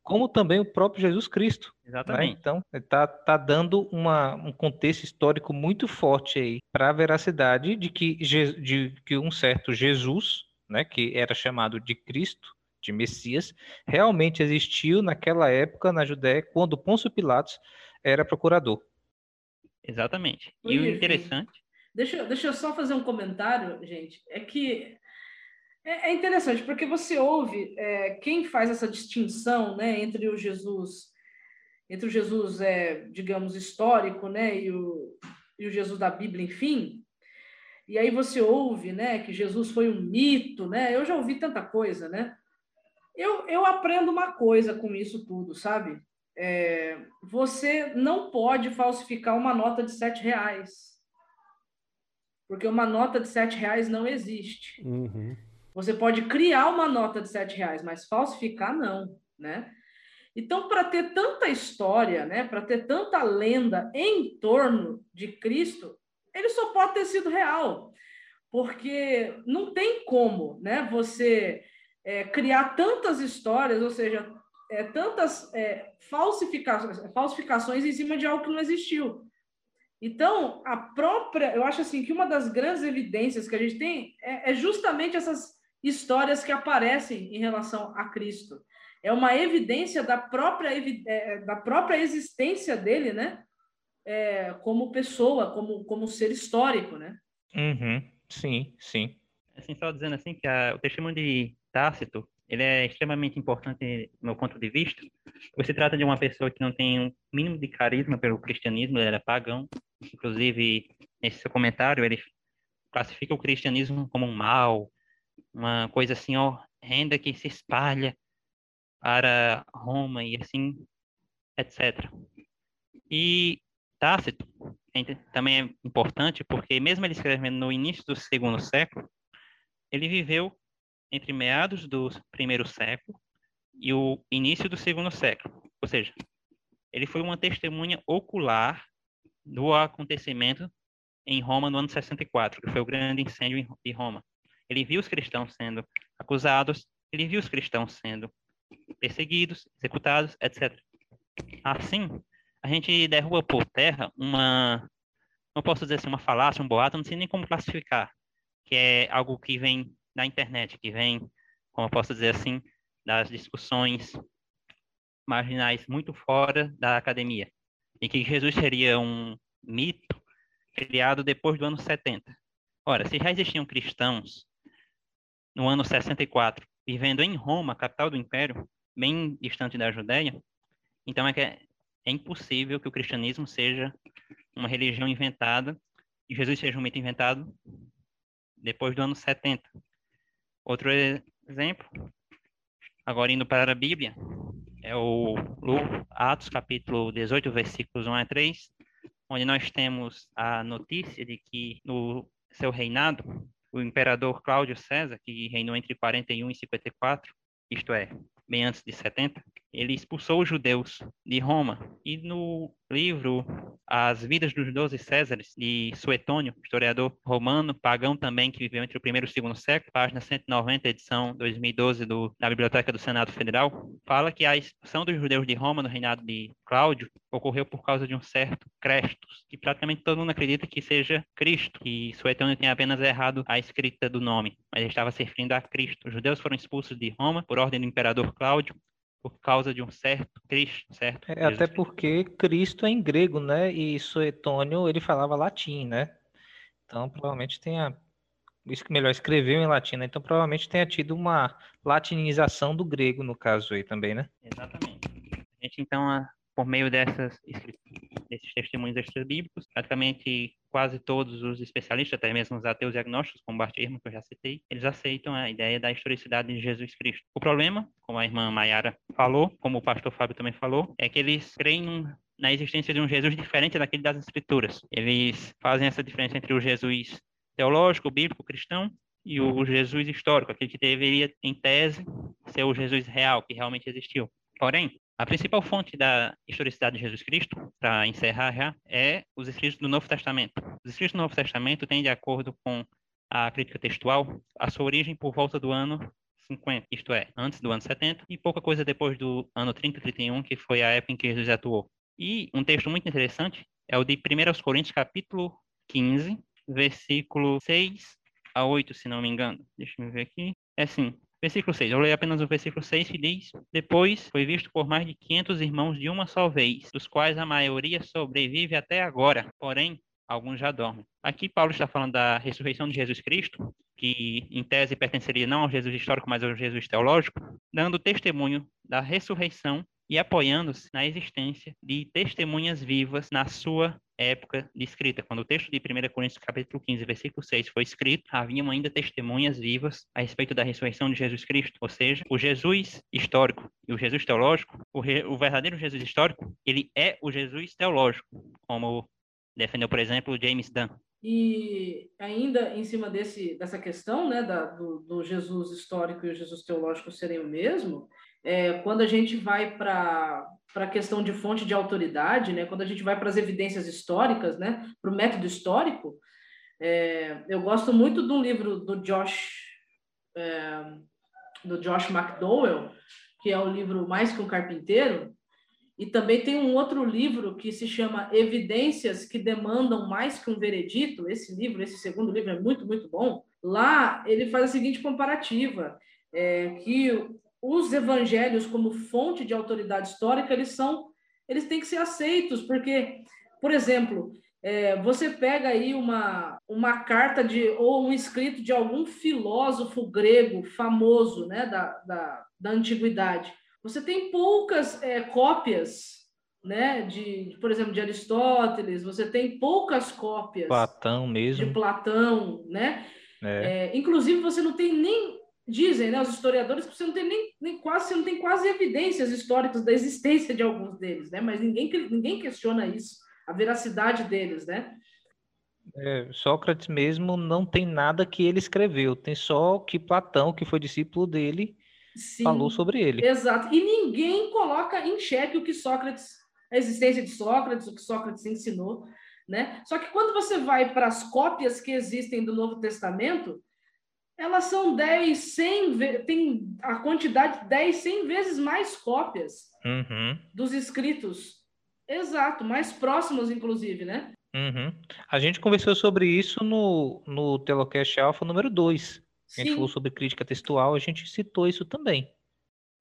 como também o próprio Jesus Cristo. Né? Exatamente. Né? Então, está tá dando uma, um contexto histórico muito forte aí para a veracidade de que, de que um certo Jesus, né, que era chamado de Cristo, de Messias, realmente existiu naquela época na Judéia, quando Pôncio Pilatos era procurador. Exatamente. E o interessante. Deixa, deixa eu só fazer um comentário, gente. É que é, é interessante, porque você ouve é, quem faz essa distinção né, entre o Jesus, entre o Jesus, é, digamos, histórico, né, e o, e o Jesus da Bíblia, enfim. E aí você ouve, né, que Jesus foi um mito, né? Eu já ouvi tanta coisa, né? Eu, eu aprendo uma coisa com isso tudo, sabe? É, você não pode falsificar uma nota de sete reais. Porque uma nota de sete reais não existe. Uhum. Você pode criar uma nota de sete reais, mas falsificar não, né? Então, para ter tanta história, né, para ter tanta lenda em torno de Cristo, ele só pode ter sido real, porque não tem como, né, você é, criar tantas histórias, ou seja, é, tantas é, falsificações, falsificações em cima de algo que não existiu. Então, a própria, eu acho assim que uma das grandes evidências que a gente tem é, é justamente essas histórias que aparecem em relação a Cristo. É uma evidência da própria, é, da própria existência dele, né? É, como pessoa, como, como ser histórico, né? Uhum. Sim, sim. Assim, só dizendo assim que a, o testemunho de Tácito ele é extremamente importante do meu ponto de vista. Você trata de uma pessoa que não tem um mínimo de carisma pelo cristianismo, ele era pagão. Inclusive, nesse seu comentário, ele classifica o cristianismo como um mal, uma coisa assim horrenda que se espalha para Roma e assim, etc. E Tácito também é importante porque mesmo ele escrevendo no início do segundo século, ele viveu entre meados do primeiro século e o início do segundo século. Ou seja, ele foi uma testemunha ocular do acontecimento em Roma no ano 64, que foi o grande incêndio de Roma. Ele viu os cristãos sendo acusados, ele viu os cristãos sendo perseguidos, executados, etc. Assim, a gente derruba por terra uma, não posso dizer assim, uma falácia, um boato, não sei nem como classificar, que é algo que vem da internet, que vem, como eu posso dizer assim, das discussões marginais muito fora da academia, e que Jesus seria um mito criado depois do ano 70. Ora, se já existiam cristãos no ano 64, vivendo em Roma, capital do império, bem distante da Judéia, então é que é, é impossível que o cristianismo seja uma religião inventada e Jesus seja um mito inventado depois do ano 70. Outro exemplo, agora indo para a Bíblia, é o Atos capítulo 18, versículos 1 a 3, onde nós temos a notícia de que no seu reinado o imperador Cláudio César, que reinou entre 41 e 54, isto é, bem antes de 70, ele expulsou os judeus de Roma. E no livro As Vidas dos Doze Césares, de Suetônio, historiador romano, pagão também, que viveu entre o primeiro e o segundo século, página 190, edição 2012 do, da Biblioteca do Senado Federal, fala que a expulsão dos judeus de Roma no reinado de Cláudio ocorreu por causa de um certo Crestos, que praticamente todo mundo acredita que seja Cristo, que Suetônio tem apenas errado a escrita do nome, mas ele estava se referindo a Cristo. Os judeus foram expulsos de Roma por ordem do imperador Cláudio, por causa de um certo Cristo, certo? É, até porque Cristo é em grego, né? E Suetônio ele falava latim, né? Então provavelmente tenha isso que melhor escreveu em latim, né? Então provavelmente tenha tido uma latinização do grego no caso aí também, né? Exatamente. A gente então por meio dessas desses testemunhos extra-bíblicos, praticamente quase todos os especialistas, até mesmo os ateus e agnósticos, como Bart Ehrman, que eu já citei, eles aceitam a ideia da historicidade de Jesus Cristo. O problema, como a irmã Mayara falou, como o pastor Fábio também falou, é que eles creem na existência de um Jesus diferente daquele das Escrituras. Eles fazem essa diferença entre o Jesus teológico, bíblico, cristão, e o Jesus histórico, aquele que deveria, em tese, ser o Jesus real, que realmente existiu. Porém, a principal fonte da historicidade de Jesus Cristo, para encerrar já, é os escritos do Novo Testamento. Os escritos do Novo Testamento têm, de acordo com a crítica textual, a sua origem por volta do ano 50, isto é, antes do ano 70, e pouca coisa depois do ano 30 31, que foi a época em que Jesus atuou. E um texto muito interessante é o de 1 Coríntios, capítulo 15, versículo 6 a 8, se não me engano. Deixa eu ver aqui. É assim, Versículo 6. Eu leio apenas o versículo 6 que diz: Depois foi visto por mais de 500 irmãos de uma só vez, dos quais a maioria sobrevive até agora, porém alguns já dormem. Aqui Paulo está falando da ressurreição de Jesus Cristo, que em tese pertenceria não ao Jesus histórico, mas ao Jesus teológico, dando testemunho da ressurreição e apoiando-se na existência de testemunhas vivas na sua época de escrita. Quando o texto de 1 Coríntios capítulo 15, versículo 6 foi escrito, haviam ainda testemunhas vivas a respeito da ressurreição de Jesus Cristo, ou seja, o Jesus histórico e o Jesus teológico, o, re, o verdadeiro Jesus histórico, ele é o Jesus teológico, como defendeu, por exemplo, James Dunn. E ainda em cima desse, dessa questão né, da, do, do Jesus histórico e o Jesus teológico serem o mesmo, é, quando a gente vai para a questão de fonte de autoridade, né, quando a gente vai para as evidências históricas, né, para o método histórico, é, eu gosto muito de um livro do Josh, é, do Josh McDowell, que é o livro Mais que um Carpinteiro, e também tem um outro livro que se chama Evidências que Demandam Mais que um Veredito. Esse livro, esse segundo livro é muito, muito bom. Lá ele faz a seguinte comparativa, é, que os evangelhos como fonte de autoridade histórica, eles são, eles têm que ser aceitos, porque, por exemplo, é, você pega aí uma, uma carta de ou um escrito de algum filósofo grego famoso, né, da, da, da antiguidade. Você tem poucas é, cópias, né, de, por exemplo, de Aristóteles. Você tem poucas cópias. Platão mesmo. De Platão, né? É. É, inclusive você não tem nem dizem, né, os historiadores, que você não tem nem, nem, quase, você não tem quase evidências históricas da existência de alguns deles, né? Mas ninguém, ninguém questiona isso, a veracidade deles, né? É, Sócrates mesmo não tem nada que ele escreveu, tem só que Platão, que foi discípulo dele, Sim, falou sobre ele. Exato. E ninguém coloca em xeque o que Sócrates, a existência de Sócrates, o que Sócrates ensinou, né? Só que quando você vai para as cópias que existem do Novo Testamento, elas são 10, 100, tem a quantidade 10, 100 vezes mais cópias uhum. dos inscritos. Exato, mais próximos, inclusive, né? Uhum. A gente conversou sobre isso no, no Telocast Alpha número 2. A gente Sim. falou sobre crítica textual, a gente citou isso também.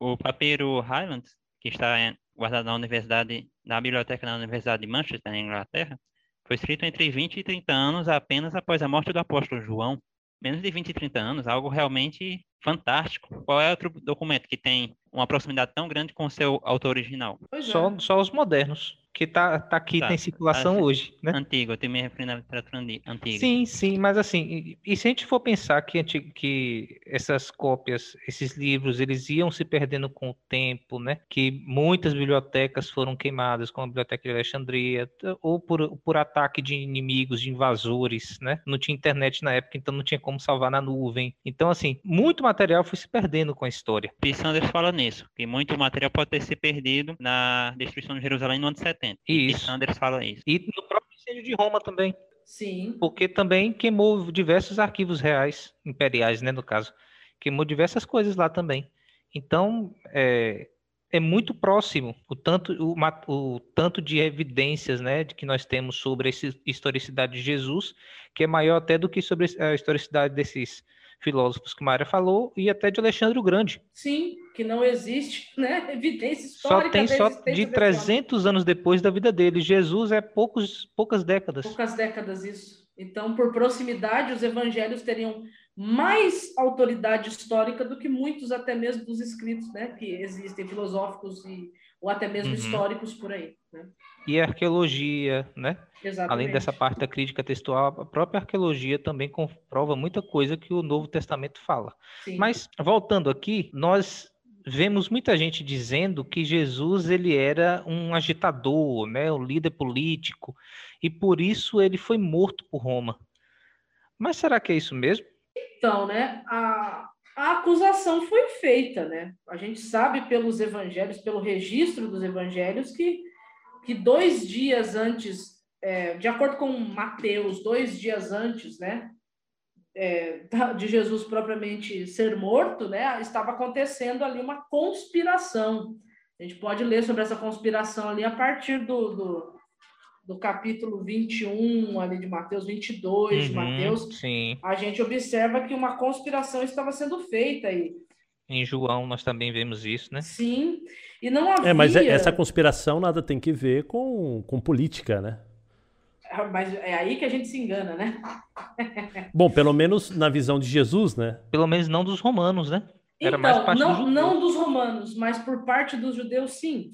O papeiro Highlands, que está guardado na universidade, na biblioteca da Universidade de Manchester, na Inglaterra, foi escrito entre 20 e 30 anos apenas após a morte do apóstolo João menos de 20 e 30 anos, algo realmente fantástico. Qual é outro documento que tem uma proximidade tão grande com o seu autor original? Só, é. só os modernos que tá, tá aqui, tá. tem circulação hoje, né? Antigo, eu tenho me referindo à literatura antiga. Sim, sim, mas assim, e, e se a gente for pensar que, que essas cópias, esses livros, eles iam se perdendo com o tempo, né? Que muitas bibliotecas foram queimadas, como a Biblioteca de Alexandria, ou por, por ataque de inimigos, de invasores, né? Não tinha internet na época, então não tinha como salvar na nuvem. Então, assim, muito material foi se perdendo com a história. P. Sanders fala nisso, que muito material pode ter se perdido na destruição de Jerusalém no ano 70 100%. Isso. E Sanders fala isso. E no próprio incêndio de Roma também. Sim. Porque também queimou diversos arquivos reais, imperiais, né, no caso. Queimou diversas coisas lá também. Então, é, é muito próximo o tanto, o, o, tanto de evidências né, de que nós temos sobre a historicidade de Jesus, que é maior até do que sobre a historicidade desses filósofos que Maria falou e até de Alexandre o Grande. Sim, que não existe, né? Evidência histórica. Só tem só de 300 anos depois da vida dele. Jesus é poucos, poucas décadas. Poucas décadas, isso. Então, por proximidade, os evangelhos teriam mais autoridade histórica do que muitos até mesmo dos escritos, né? Que existem filosóficos e ou até mesmo uhum. históricos por aí. Né? E a arqueologia, né? Exatamente. Além dessa parte da crítica textual, a própria arqueologia também comprova muita coisa que o Novo Testamento fala. Sim. Mas voltando aqui, nós vemos muita gente dizendo que Jesus ele era um agitador, né, um líder político, e por isso ele foi morto por Roma. Mas será que é isso mesmo? Então, né, a, a acusação foi feita, né? A gente sabe pelos evangelhos, pelo registro dos evangelhos, que, que dois dias antes, é, de acordo com Mateus, dois dias antes, né, é, de Jesus propriamente ser morto, né, estava acontecendo ali uma conspiração. A gente pode ler sobre essa conspiração ali a partir do, do do capítulo 21 ali de Mateus, 22 uhum, de Mateus, sim. a gente observa que uma conspiração estava sendo feita aí. Em João nós também vemos isso, né? Sim, e não havia... É, mas é, essa conspiração nada tem que ver com, com política, né? É, mas é aí que a gente se engana, né? Bom, pelo menos na visão de Jesus, né? Pelo menos não dos romanos, né? Era então, mais parte não, dos não dos romanos, mas por parte dos judeus, sim.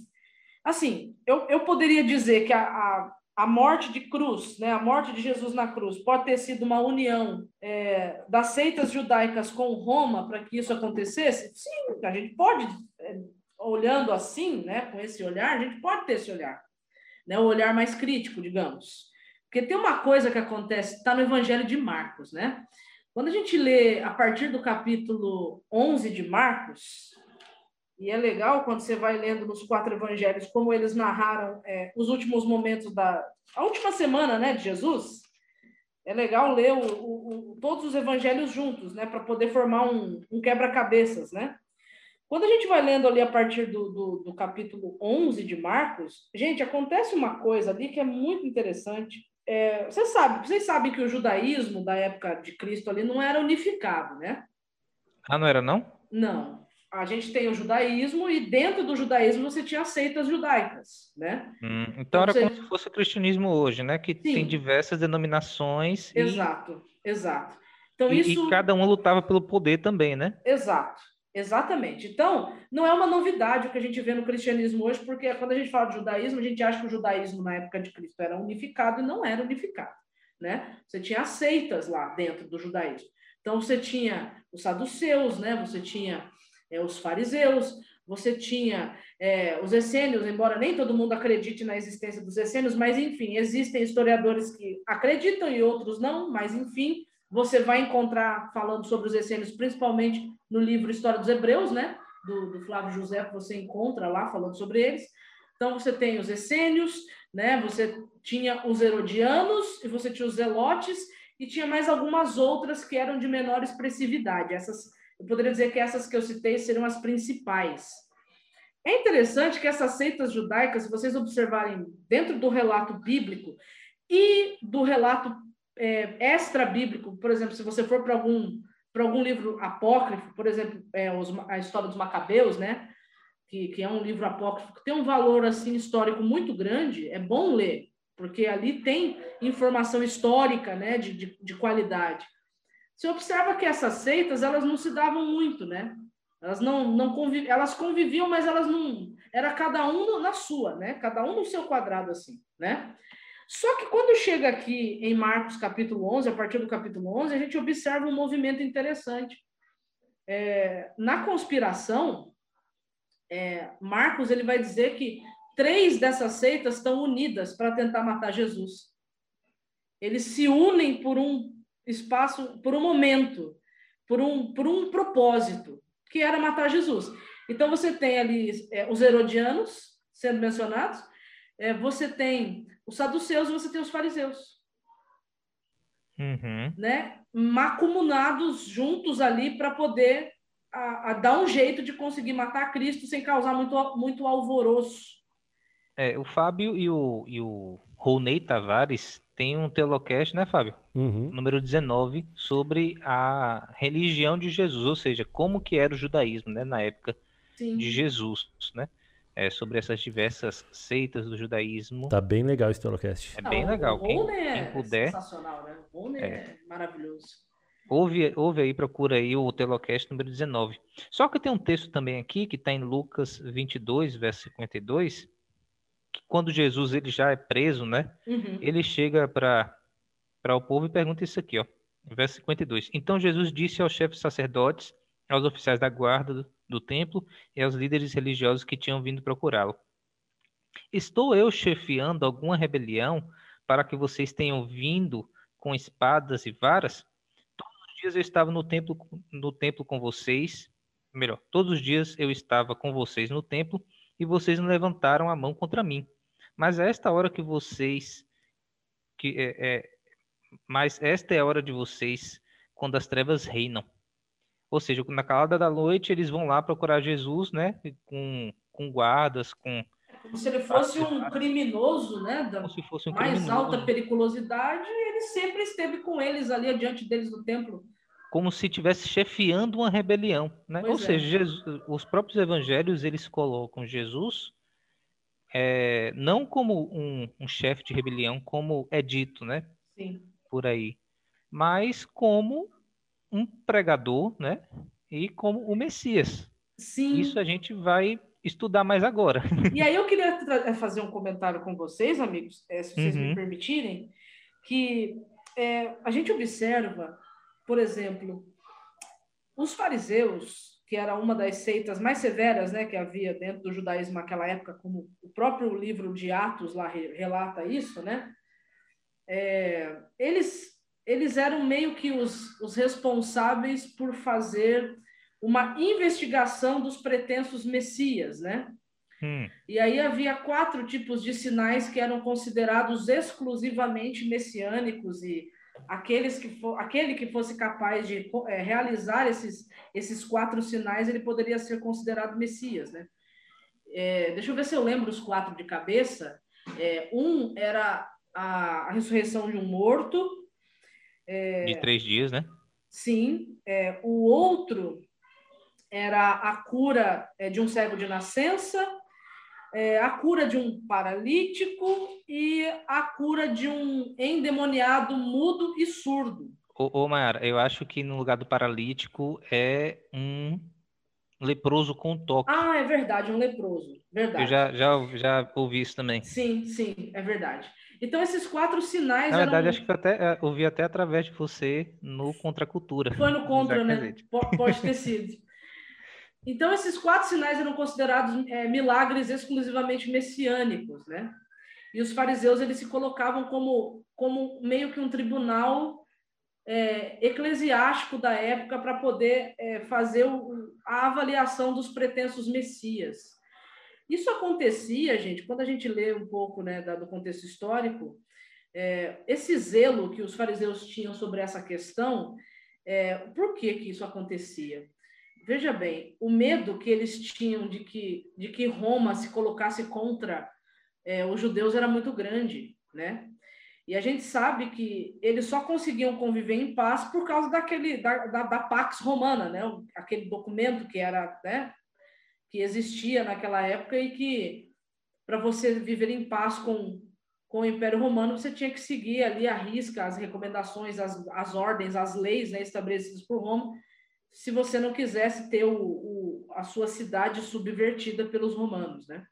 Assim, eu, eu poderia dizer que a, a a morte de cruz, né, a morte de Jesus na cruz, pode ter sido uma união é, das seitas judaicas com Roma para que isso acontecesse? Sim, a gente pode, é, olhando assim, né, com esse olhar, a gente pode ter esse olhar, né, o olhar mais crítico, digamos. Porque tem uma coisa que acontece, está no Evangelho de Marcos, né? Quando a gente lê a partir do capítulo 11 de Marcos, e é legal quando você vai lendo nos quatro evangelhos como eles narraram é, os últimos momentos da a última semana, né, de Jesus. É legal ler o, o, o, todos os evangelhos juntos, né, para poder formar um, um quebra-cabeças, né? Quando a gente vai lendo ali a partir do, do, do capítulo 11 de Marcos, gente, acontece uma coisa ali que é muito interessante. É, você sabe, vocês sabem que o judaísmo da época de Cristo ali não era unificado, né? Ah, não era não? Não a gente tem o judaísmo e dentro do judaísmo você tinha seitas judaicas, né? Hum, então, era como se fosse o cristianismo hoje, né? Que Sim. tem diversas denominações. Exato, e... exato. Então e, isso e cada um lutava pelo poder também, né? Exato, exatamente. Então não é uma novidade o que a gente vê no cristianismo hoje, porque quando a gente fala de judaísmo a gente acha que o judaísmo na época de Cristo era unificado e não era unificado, né? Você tinha seitas lá dentro do judaísmo. Então você tinha os saduceus, né? Você tinha é, os fariseus, você tinha é, os essênios, embora nem todo mundo acredite na existência dos essênios, mas enfim, existem historiadores que acreditam e outros não, mas enfim, você vai encontrar falando sobre os essênios, principalmente no livro História dos Hebreus, né? Do, do Flávio José, você encontra lá falando sobre eles. Então, você tem os essênios, né? Você tinha os herodianos e você tinha os zelotes e tinha mais algumas outras que eram de menor expressividade. Essas eu poderia dizer que essas que eu citei seriam as principais. É interessante que essas seitas judaicas, se vocês observarem dentro do relato bíblico e do relato é, extra-bíblico, por exemplo, se você for para algum, para algum livro apócrifo, por exemplo, é, os, a história dos Macabeus, né? Que, que é um livro apócrifo que tem um valor assim histórico muito grande, é bom ler, porque ali tem informação histórica né, de, de, de qualidade. Você observa que essas seitas, elas não se davam muito, né? Elas não, não conviv... elas conviviam, mas elas não. Era cada um na sua, né? Cada um no seu quadrado, assim, né? Só que quando chega aqui em Marcos capítulo 11, a partir do capítulo 11, a gente observa um movimento interessante. É, na conspiração, é, Marcos ele vai dizer que três dessas seitas estão unidas para tentar matar Jesus. Eles se unem por um espaço por um momento, por um, por um propósito, que era matar Jesus. Então você tem ali é, os herodianos sendo mencionados, é, você tem os saduceus e você tem os fariseus. Uhum. Né? Macumunados juntos ali para poder a, a, dar um jeito de conseguir matar Cristo sem causar muito, muito alvoroço. É, o Fábio e o, e o Ronei Tavares têm um telocast, né, Fábio? Uhum. Número 19, sobre a religião de Jesus, ou seja, como que era o judaísmo, né, na época Sim. de Jesus, né? É, sobre essas diversas seitas do judaísmo. Tá bem legal esse telocast. É bem legal. O Quem, é quem puder, sensacional, né? O Rony é. É. maravilhoso. ouve, ouve aí, procura aí o telocast número 19. Só que tem um texto também aqui, que está em Lucas 22, verso 52, que quando Jesus ele já é preso, né? Uhum. ele chega para o povo e pergunta isso aqui, ó, verso 52. Então Jesus disse aos chefes sacerdotes, aos oficiais da guarda do, templo e aos líderes religiosos que tinham vindo procurá-lo: Estou eu chefiando alguma rebelião para que vocês tenham vindo com espadas e varas? Todos os dias eu estava no templo, no templo com vocês, melhor, todos os dias eu estava com vocês no templo e vocês não levantaram a mão contra mim. Mas esta hora que vocês que é, é, mas esta é a hora de vocês quando as trevas reinam. Ou seja, na calada da noite eles vão lá procurar Jesus, né, com, com guardas, com Como se ele fosse um criminoso, né? Da como se fosse um mais criminoso, alta periculosidade, ele sempre esteve com eles ali adiante deles no templo. como se estivesse chefiando uma rebelião, né? Pois Ou é. seja, Jesus- os próprios evangelhos eles colocam Jesus é, não como um, um chefe de rebelião, como é dito, né? Sim. por aí, mas como um pregador, né? E como o Messias. Sim. Isso a gente vai estudar mais agora. E aí eu queria eh, fazer um comentário com vocês, amigos, eh, se vocês me Uhum. permitirem, que eh, a gente observa, por exemplo, os fariseus, que era uma das seitas mais severas né, que havia dentro do judaísmo naquela época, como o próprio livro de Atos lá re- relata isso, né? Eh, eles, eles eram meio que os, os responsáveis por fazer uma investigação dos pretensos messias, né? Hum, E aí havia quatro tipos de sinais que eram considerados exclusivamente messiânicos e aqueles que for, aquele que fosse capaz de eh, realizar esses, esses quatro sinais, ele poderia ser considerado messias, né? Eh, deixa eu ver se eu lembro os quatro de cabeça. Eh, um era a, a ressurreição de um morto, de três dias, né? Sim, é, o outro era a cura é, de um cego de nascença, é, a cura de um paralítico e a cura de um endemoniado mudo e surdo. Ô, ô Mayara, eu acho que no lugar do paralítico é um leproso com toque. Ah, é verdade, um leproso. Verdade. Eu já, já, já ouvi isso também. Sim, sim, é verdade. Então, esses quatro sinais Na verdade, eram... acho que eu até é, ouvi até através de você no Contra Cultura. Foi no contra, né? Pode ter sido. Então, esses quatro sinais eram considerados é, milagres exclusivamente messiânicos, né? E os fariseus, eles se colocavam como, como meio que um tribunal é, eclesiástico da época para poder é, fazer o- a avaliação dos pretensos messias. Isso acontecia, gente, quando a gente lê um pouco né, do contexto histórico, é, esse zelo que os fariseus tinham sobre essa questão, é, por que, que isso acontecia? Veja bem, o medo que eles tinham de que, de que Roma se colocasse contra é, os judeus era muito grande, né? E a gente sabe que eles só conseguiam conviver em paz por causa daquele da, da, da Pax Romana, né? Aquele documento que era, né? Que existia naquela época e que para você viver em paz com, com o Império Romano você tinha que seguir ali a risca as recomendações, as, as ordens, as leis né, estabelecidas por Roma, se você não quisesse ter o, o, a sua cidade subvertida pelos romanos, né?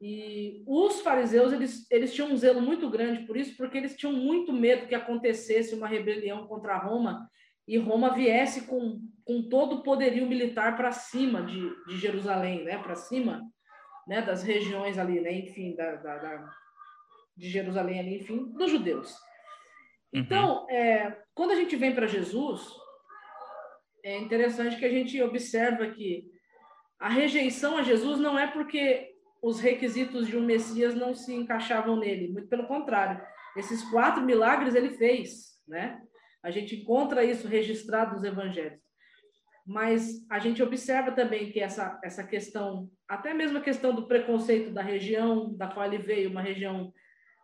E os fariseus, eles, eles tinham um zelo muito grande por isso, porque eles tinham muito medo que acontecesse uma rebelião contra Roma e Roma viesse com, com todo o poderio militar para cima de, de Jerusalém, né? Para cima né? das regiões ali, né? Enfim, da, da, da- de Jerusalém ali, enfim, dos judeus. Então, é, quando a gente vem para Jesus, é interessante que a gente observa que a rejeição a Jesus não é porque os requisitos de um Messias não se encaixavam nele, muito pelo contrário. Esses quatro milagres ele fez, né? A gente encontra isso registrado nos evangelhos. Mas a gente observa também que essa, essa questão, até mesmo a questão do preconceito da região da qual ele veio, uma região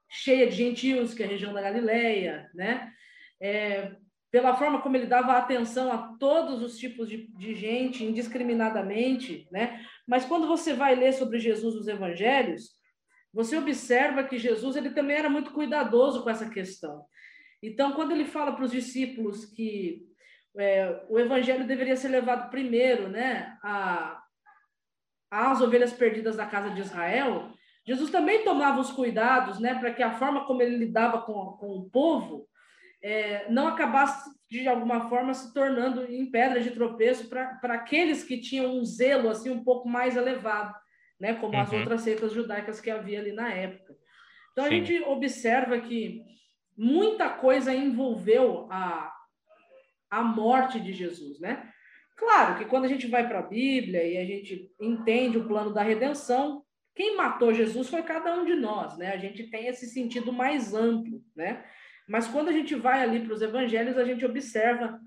cheia de gentios, que é a região da Galileia, né? É, pela forma como ele dava atenção a todos os tipos de, de gente, indiscriminadamente, né? Mas quando você vai ler sobre Jesus nos evangelhos, você observa que Jesus ele também era muito cuidadoso com essa questão. Então, quando ele fala para os discípulos que é, o evangelho deveria ser levado primeiro, né, a, às ovelhas perdidas da casa de Israel, Jesus também tomava os cuidados, né, para que a forma como ele lidava com, com o povo é, não acabasse de alguma forma se tornando em pedra de tropeço para aqueles que tinham um zelo assim um pouco mais elevado né? Como uhum. as outras seitas judaicas que havia ali na época. Então Sim. a gente observa que muita coisa envolveu a, a morte de Jesus, né? Claro que quando a gente vai para a Bíblia e a gente entende o plano da redenção, quem matou Jesus foi cada um de nós, né? A gente tem esse sentido mais amplo, né? Mas quando a gente vai ali para os evangelhos, a gente observa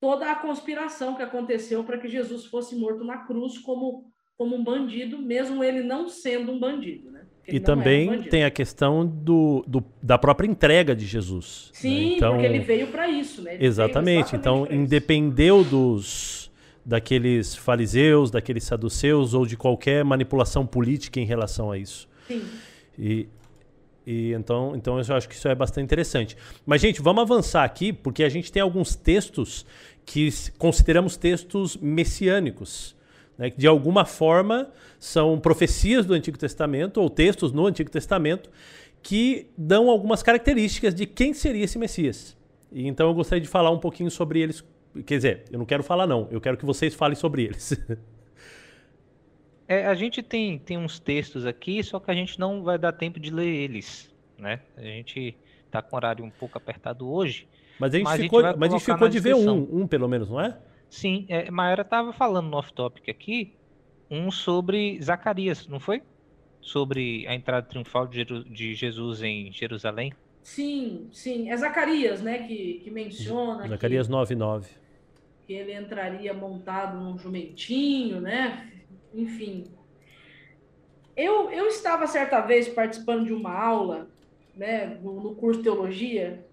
toda a conspiração que aconteceu para que Jesus fosse morto na cruz como como um bandido, mesmo ele não sendo um bandido, né? E também um tem a questão do, do, da própria entrega de Jesus. Né? Sim, né? então, porque ele veio para isso, né? Ele exatamente. Então, independeu dos daqueles fariseus, daqueles saduceus ou de qualquer manipulação política em relação a isso. Sim. E, e então, então eu acho que isso é bastante interessante. Mas, gente, vamos avançar aqui, porque a gente tem alguns textos que consideramos textos messiânicos né, que de alguma forma são profecias do Antigo Testamento ou textos no Antigo Testamento que dão algumas características de quem seria esse Messias. E então eu gostaria de falar um pouquinho sobre eles. Quer dizer, eu não quero falar não, eu quero que vocês falem sobre eles. é, a gente tem, tem uns textos aqui, só que a gente não vai dar tempo de ler eles, né? A gente está com o horário um pouco apertado hoje. Mas a gente mas ficou, a gente mas a gente ficou de ver um, um pelo menos, não é? Sim, é, Maera estava falando no off-topic aqui, um sobre Zacarias, não foi? Sobre a entrada triunfal de, de Jesus em Jerusalém. Sim, sim. É Zacarias, né, que, que menciona. Zacarias que, 9,9. Que ele entraria montado num jumentinho, né? Enfim. Eu, eu estava certa vez participando de uma aula, né, no, no curso de teologia,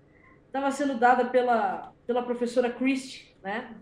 estava sendo dada pela, pela professora Christie, né?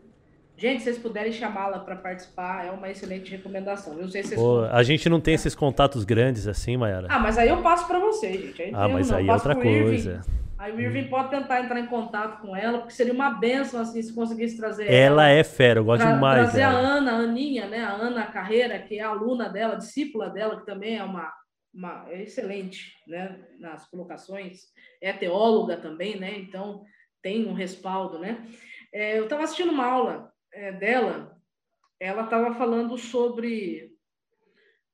Gente, se vocês puderem chamá-la para participar, é uma excelente recomendação. Eu sei se vocês Pô, a gente não tem esses contatos grandes assim, Mayara. Ah, mas aí eu passo para vocês, gente. Aí ah, mas não, aí é outra coisa. Aí o Irving hum. pode tentar entrar em contato com ela, porque seria uma benção assim se conseguisse trazer ela. Ela é fera, eu gosto tra demais. Trazer dela. a Ana, a Aninha, né? A Ana Carreira, que é aluna dela, discípula dela, que também é uma, uma é excelente, né? Nas colocações, é teóloga também, né? Então tem um respaldo, né? É, eu estava assistindo uma aula é, dela, ela estava falando sobre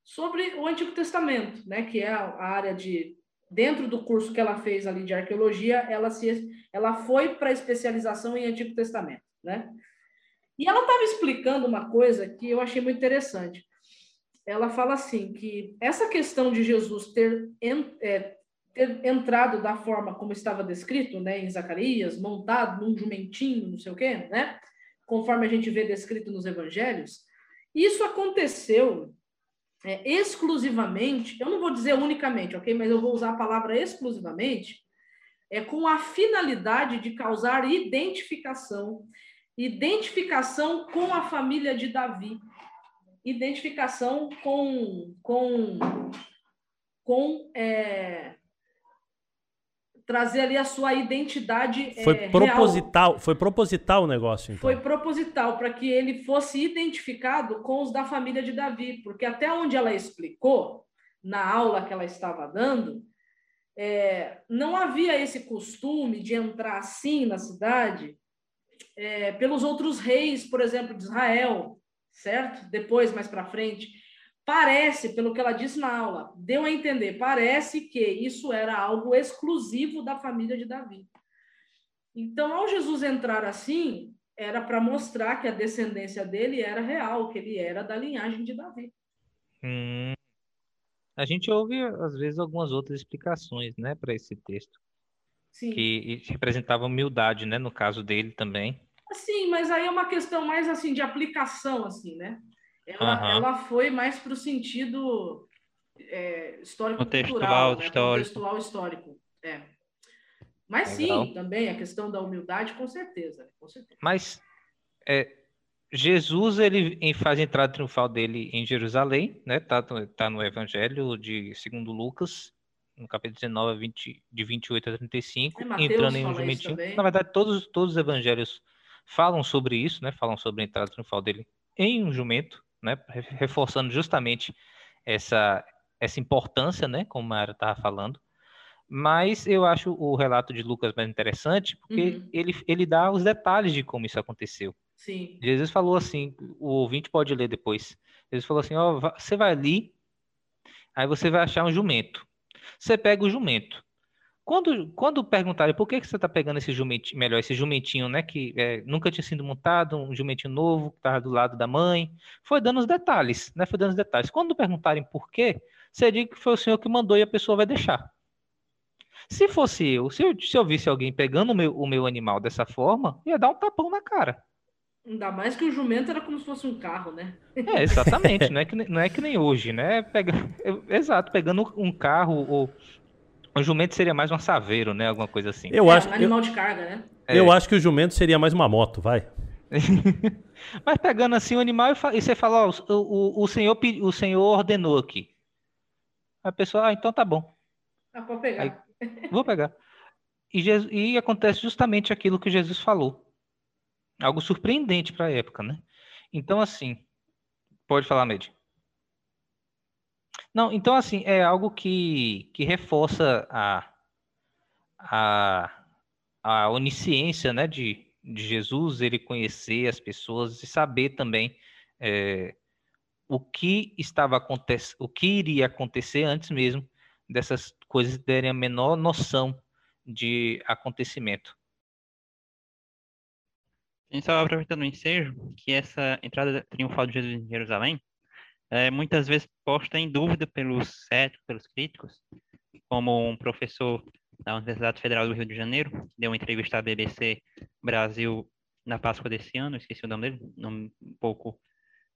sobre o Antigo Testamento, né, que é a, área de dentro do curso que ela fez ali de arqueologia, ela se ela foi para especialização em Antigo Testamento, né? E ela estava explicando uma coisa que eu achei muito interessante. Ela fala assim que essa questão de Jesus ter, é, ter entrado da forma como estava descrito, né, em Zacarias, montado num jumentinho, não sei o quê, né? Conforme a gente vê descrito nos evangelhos, isso aconteceu é, exclusivamente, eu não vou dizer unicamente, ok? Mas eu vou usar a palavra exclusivamente, é com a finalidade de causar identificação, identificação com a família de Davi, identificação com, com, com é, trazer ali a sua identidade foi é, proposital real. foi proposital o negócio então. foi proposital para que ele fosse identificado com os da família de Davi porque até onde ela explicou na aula que ela estava dando é, não havia esse costume de entrar assim na cidade é, pelos outros reis por exemplo de Israel certo depois mais para frente Parece, pelo que ela disse na aula, deu a entender, parece que isso era algo exclusivo da família de Davi. Então, ao Jesus entrar assim, era para mostrar que a descendência dele era real, que ele era da linhagem de Davi. Hum. A gente ouve, às vezes, algumas outras explicações, né, para esse texto. Sim. Que representava humildade, né, no caso dele também. Sim, mas aí é uma questão mais, assim, de aplicação, assim, né? Ela, uhum. ela foi mais para o sentido é, histórico-cultural, né? contextual histórico. É. Mas Legal. sim, também a questão da humildade, com certeza. Com certeza. Mas é, Jesus ele faz a entrada triunfal dele em Jerusalém, né? Tá, tá no Evangelho de segundo Lucas, no capítulo 19, 20, de 28 a 35, é, entrando em um jumentinho. Na verdade, todos, todos os evangelhos falam sobre isso, né? Falam sobre a entrada triunfal dele em um jumento, né? Reforçando justamente essa essa importância, né? Como a Mara estava falando. Mas eu acho o relato de Lucas mais interessante porque uhum. ele, ele dá os detalhes de como isso aconteceu. Sim. Jesus falou assim, o ouvinte pode ler depois. Jesus falou assim, ó, você vai ali, aí você vai achar um jumento. Você pega o jumento. Quando, quando perguntarem por que, que você está pegando esse jumentinho, melhor, esse jumentinho, né, que é, nunca tinha sido montado, um jumentinho novo, que estava do lado da mãe, foi dando os detalhes, né, foi dando os detalhes. Quando perguntarem por quê, você diz que foi o senhor que mandou e a pessoa vai deixar. Se fosse eu, se eu, se eu visse alguém pegando o meu, o meu animal dessa forma, ia dar um tapão na cara. Ainda mais que o jumento era como se fosse um carro, né? É, exatamente. não, é que, não é que nem hoje, né? Pega, exato, pegando um carro ou. O jumento seria mais um saveiro, né? Alguma coisa assim. Eu é, acho, um animal eu, de carga, né? Eu é. acho que o jumento seria mais uma moto, vai. Mas pegando assim o animal e, você fala, ó, o, o, o, senhor, o senhor ordenou aqui. A pessoa, ah, então tá bom. Ah, pode pegar. Aí, Vou pegar. E, Jesus, e acontece justamente aquilo que Jesus falou. Algo surpreendente para a época, né? Então, assim, pode falar, Med. Não, então, assim, é algo que, que reforça a, a, a onisciência, né, de, de Jesus, ele conhecer as pessoas e saber também é, o que estava acontecendo, o que iria acontecer antes mesmo dessas coisas terem a menor noção de acontecimento. E só aproveitando o ensejo, que essa entrada triunfal de Jesus em Jerusalém é muitas vezes posta em dúvida pelos céticos, pelos críticos, como um professor da Universidade Federal do Rio de Janeiro, que deu uma entrevista à BBC Brasil na Páscoa desse ano, esqueci o nome dele, nome um pouco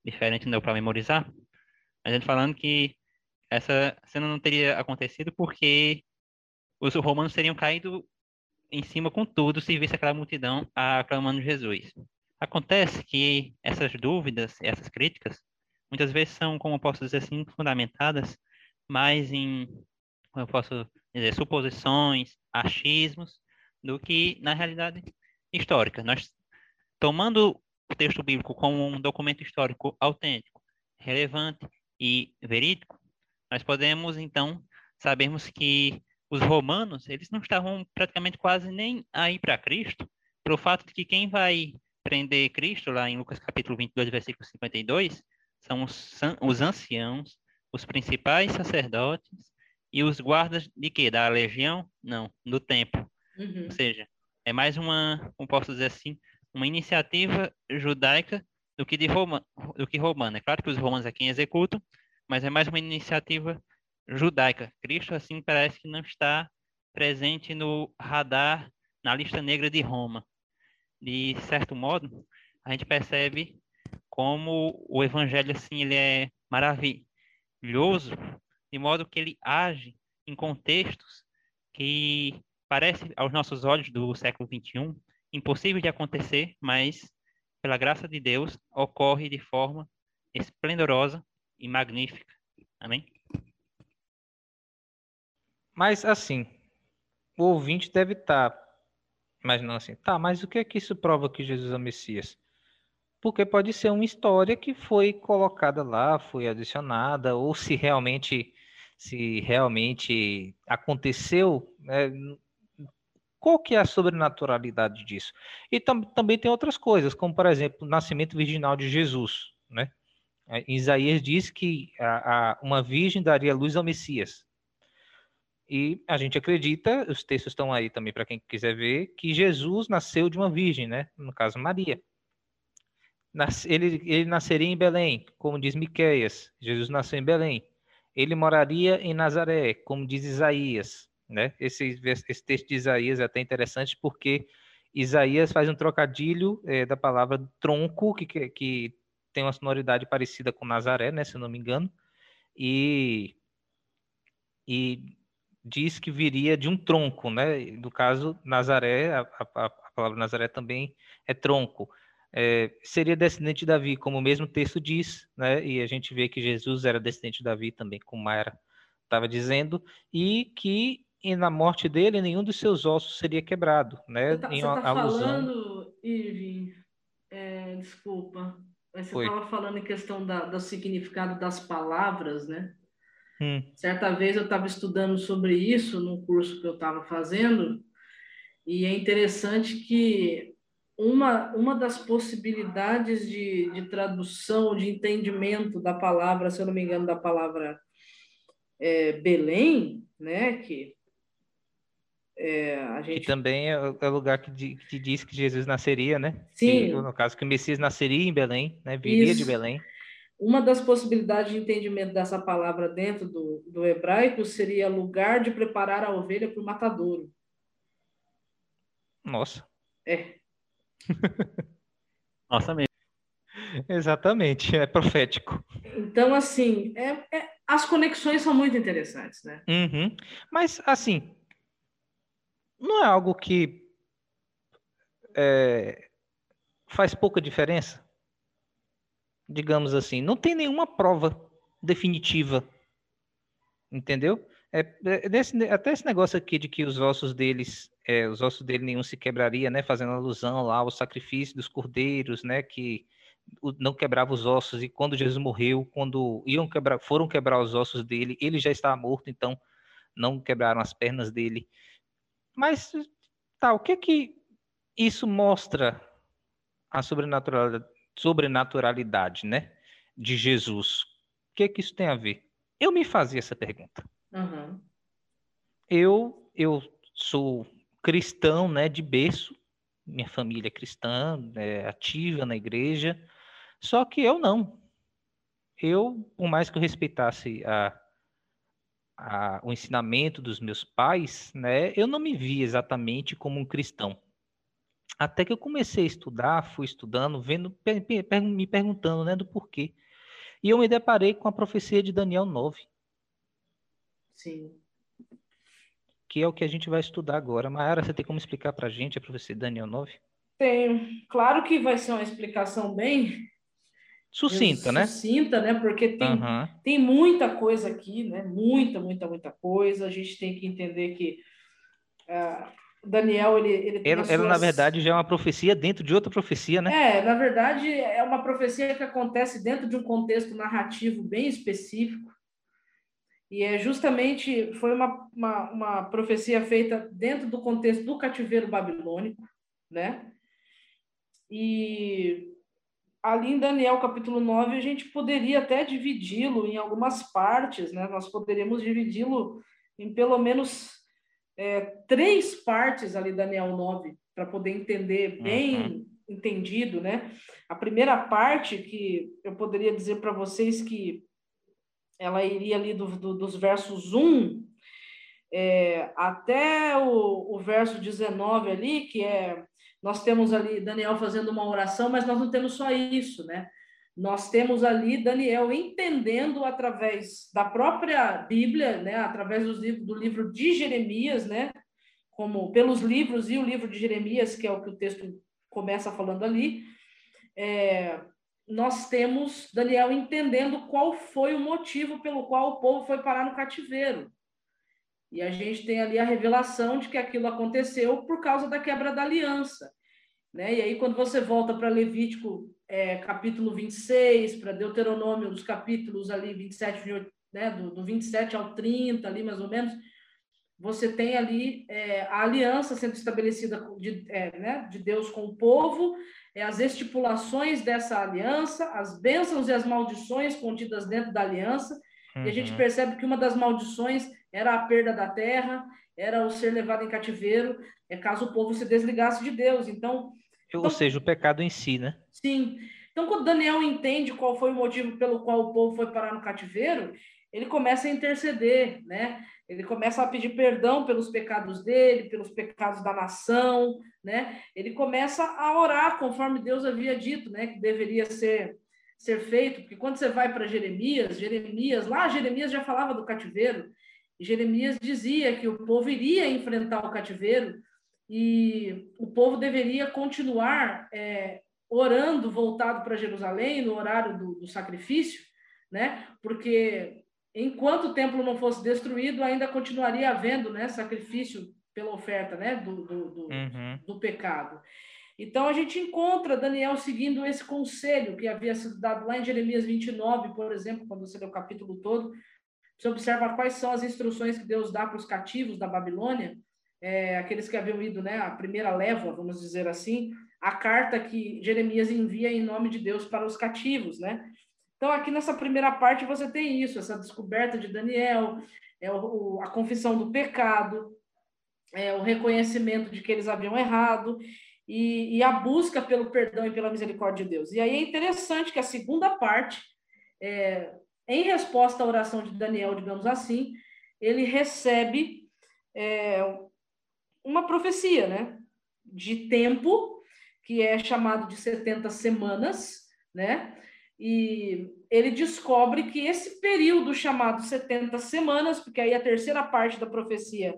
diferente, não deu para memorizar, mas ele falando que essa cena não teria acontecido porque os romanos teriam caído em cima com tudo se visse aquela multidão aclamando Jesus. Acontece que essas dúvidas, essas críticas, muitas vezes são, como eu posso dizer assim, fundamentadas mais em, como eu posso dizer, suposições, achismos, do que na realidade histórica. Nós, tomando o texto bíblico como um documento histórico autêntico, relevante e verídico, nós podemos, então, sabermos que os romanos, eles não estavam praticamente quase nem aí para Cristo, pelo fato de que quem vai prender Cristo, lá em Lucas capítulo 22, versículo 52, são os, os anciãos, os principais sacerdotes e os guardas de quê? Da legião? Não, do templo. Uhum. Ou seja, é mais uma, como posso dizer assim, uma iniciativa judaica do que de Roma, do que romana. É claro que os romanos quem executam, mas é mais uma iniciativa judaica. Cristo, assim, parece que não está presente no radar, na lista negra de Roma. De certo modo, a gente percebe como o evangelho, assim, ele é maravilhoso, de modo que ele age em contextos que parece aos nossos olhos do século 21 impossível de acontecer, mas pela graça de Deus ocorre de forma esplendorosa e magnífica. Amém? Mas assim, o ouvinte deve estar tá imaginando assim, tá, mas o que é que isso prova que Jesus é o Messias? Porque pode ser uma história que foi colocada lá, foi adicionada, ou se realmente, se realmente aconteceu, né, qual que é a sobrenaturalidade disso? E tam também tem outras coisas, como por exemplo, o nascimento virginal de Jesus, né? É, Isaías diz que a, a, uma virgem daria luz ao Messias. E a gente acredita, os textos estão aí também para quem quiser ver, que Jesus nasceu de uma virgem, né? No caso, Maria. Ele, ele nasceria em Belém, como diz Miqueias. Jesus nasceu em Belém. ele moraria em Nazaré, como diz Isaías. Né? Esse, esse texto de Isaías é até interessante porque Isaías faz um trocadilho é, da palavra tronco, que, que, que, tem uma sonoridade parecida com Nazaré, né, se eu não me engano, e, e diz que viria de um tronco, né? No caso, Nazaré, a, a, a palavra Nazaré também é tronco. É, seria descendente de Davi, como o mesmo texto diz, né? E a gente vê que Jesus era descendente de Davi também, como Mayra estava dizendo, e que e na morte dele nenhum dos seus ossos seria quebrado, né? Você tá, em você tá alusão... falando, Irving, é, desculpa, mas você estava falando em questão da, do significado das palavras, né? Hum. Certa vez eu estava estudando sobre isso no curso que eu estava fazendo, e é interessante que uma, uma das possibilidades de, de tradução, de entendimento da palavra, se eu não me engano, da palavra é, Belém, né, que é, a gente... Também é o é lugar que, que diz que Jesus nasceria, né? Sim. Que, no caso, que o Messias nasceria em Belém, né? Viria Isso. de Belém. Uma das possibilidades de entendimento dessa palavra dentro do, do hebraico seria lugar de preparar a ovelha para o matadouro. Nossa. É. Nossa mesmo. Exatamente, é profético. Então, assim, é, é, as conexões são muito interessantes, né? Uhum. Mas, assim, não é algo que é, faz pouca diferença? Digamos assim, não tem nenhuma prova definitiva, entendeu? É, é desse, até esse negócio aqui de que os ossos deles, é, os ossos dele nenhum se quebraria, né? Fazendo alusão lá ao sacrifício dos cordeiros, né? Que não quebrava os ossos e quando Jesus morreu, quando iam quebrar, foram quebrar os ossos dele, ele já estava morto, então não quebraram as pernas dele. Mas, tá, o que que isso mostra a sobrenaturalidade, sobrenaturalidade né, de Jesus? O que que isso tem a ver? Eu me fazia essa pergunta. Uhum. Eu, eu sou cristão, né, de berço. Minha família é cristã, é ativa na igreja. Só que eu não. Eu, por mais que eu respeitasse a a, o ensinamento dos meus pais, né, eu não me vi exatamente como um cristão. Até que eu comecei a estudar, fui estudando, vendo, me perguntando né, do porquê. E eu me deparei com a profecia de Daniel 9. Sim. Que é o que a gente vai estudar agora. Mayara, você tem como explicar para a gente a profecia de Daniel 9? Tenho. Claro que vai ser uma explicação bem Sucinta, né? Sucinta, né? Porque tem, uhum. tem muita coisa aqui, né? Muita, muita, muita coisa. A gente tem que entender que uh, Daniel, ele... ele ela, suas... ela, na verdade, já é uma profecia dentro de outra profecia, né? É, na verdade, é uma profecia que acontece dentro de um contexto narrativo bem específico. E é justamente, foi uma, uma, uma profecia feita dentro do contexto do cativeiro babilônico, né? E ali em Daniel capítulo 9, a gente poderia até dividi-lo em algumas partes, né? Nós poderíamos dividi-lo em pelo menos é, três partes ali, Daniel 9, para poder entender bem uhum. entendido, né? A primeira parte que eu poderia dizer para vocês que ela iria ali do, do, dos versos 1 é, até o, o verso 19 ali, que é nós temos ali Daniel fazendo uma oração, mas nós não temos só isso, né? Nós temos ali Daniel entendendo através da própria Bíblia, né? Através do livro, do livro de Jeremias, né? Como pelos livros e o livro de Jeremias, que é o que o texto começa falando ali, é, nós temos Daniel entendendo qual foi o motivo pelo qual o povo foi parar no cativeiro. E a gente tem ali a revelação de que aquilo aconteceu por causa da quebra da aliança. Né? E aí, quando você volta para Levítico, é, capítulo 26, para Deuteronômio, dos capítulos ali 27, 28, né? do, do 27 ao 30, ali mais ou menos, você tem ali é, a aliança sendo estabelecida de, é, né, de Deus com o povo, as estipulações dessa aliança, as bênçãos e as maldições contidas dentro da aliança, uhum. e a gente uhum. percebe que uma das maldições era a perda da terra, era o ser levado em cativeiro, é caso o povo se desligasse de Deus. Então, ou então, seja, o pecado em si, né? Sim. Então, quando Daniel entende qual foi o motivo pelo qual o povo foi parar no cativeiro, ele começa a interceder, né? Ele começa a pedir perdão pelos pecados dele, pelos pecados da nação, né? Ele começa a orar conforme Deus havia dito, né? Que deveria ser ser feito, porque quando você vai para Jeremias, Jeremias, lá Jeremias já falava do cativeiro, Jeremias dizia que o povo iria enfrentar o cativeiro e o povo deveria continuar é, orando voltado para Jerusalém no horário do, do sacrifício, né? Porque enquanto o templo não fosse destruído, ainda continuaria havendo né, sacrifício pela oferta né, do, do, do, uhum. do, pecado. Então a gente encontra Daniel seguindo esse conselho que havia sido dado lá em Jeremias 29, por exemplo, quando você lê o capítulo todo. Você observa quais são as instruções que Deus dá para os cativos da Babilônia, é, aqueles que haviam ido, né, a primeira leva, vamos dizer assim, a carta que Jeremias envia em nome de Deus para os cativos, né? Então, aqui nessa primeira parte, você tem isso, essa descoberta de Daniel, é o, a confissão do pecado, é o reconhecimento de que eles haviam errado e, e, a busca pelo perdão e pela misericórdia de Deus. E aí é interessante que a segunda parte, é, em resposta à oração de Daniel, digamos assim, ele recebe é, uma profecia, né? De tempo, que é chamado de 70 semanas, né? E ele descobre que esse período chamado 70 semanas, porque aí a terceira parte da profecia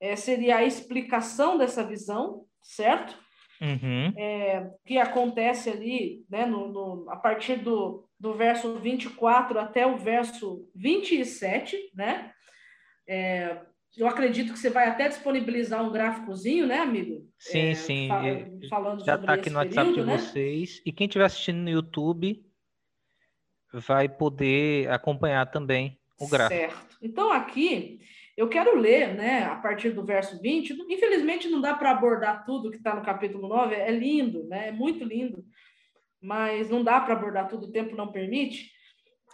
é, seria a explicação dessa visão, certo? Uhum. É, que acontece ali, né, no, no, a partir do, do verso 24 até o verso 27, né? É, eu acredito que você vai até disponibilizar um gráficozinho, né, amigo? Sim, é, sim. Fa falando Já está aqui no WhatsApp período, de né? vocês. E quem estiver assistindo no YouTube, vai poder acompanhar também o gráfico. Certo. Então, aqui, eu quero ler, né, a partir do verso 20. Infelizmente, não dá para abordar tudo que está no capítulo 9, é lindo, né, é muito lindo, mas não dá para abordar tudo, o tempo não permite.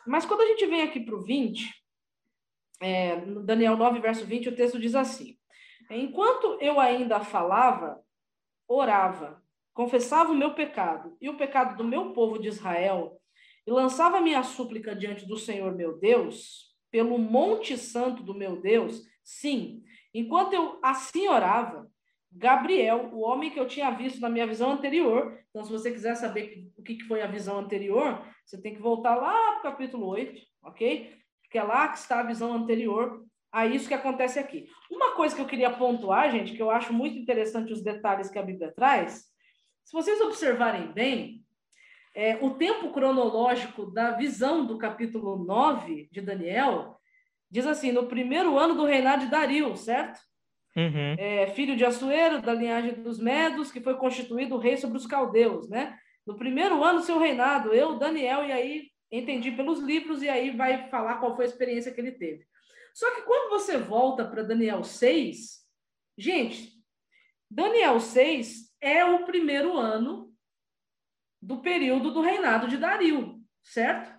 Mas quando a gente vem aqui para o 20, é, no Daniel 9, verso 20, o texto diz assim: Enquanto eu ainda falava, orava, confessava o meu pecado e o pecado do meu povo de Israel e lançava minha súplica diante do Senhor meu Deus, pelo monte santo do meu Deus, sim, enquanto eu assim orava, Gabriel, o homem que eu tinha visto na minha visão anterior, então se você quiser saber o que foi a visão anterior, você tem que voltar lá para o capítulo 8, ok? Porque é lá que está a visão anterior a isso que acontece aqui. Uma coisa que eu queria pontuar, gente, que eu acho muito interessante os detalhes que a Bíblia traz, se vocês observarem bem, é, o tempo cronológico da visão do capítulo 9 de Daniel diz assim: no primeiro ano do reinado de Dario, certo? Uhum. É, filho de Assuero, da linhagem dos Medos, que foi constituído rei sobre os caldeus, né? No primeiro ano do seu reinado, eu, Daniel, e aí entendi pelos livros, e aí vai falar qual foi a experiência que ele teve. Só que quando você volta para Daniel 6, gente, Daniel 6 é o primeiro ano do período do reinado de Dario, certo?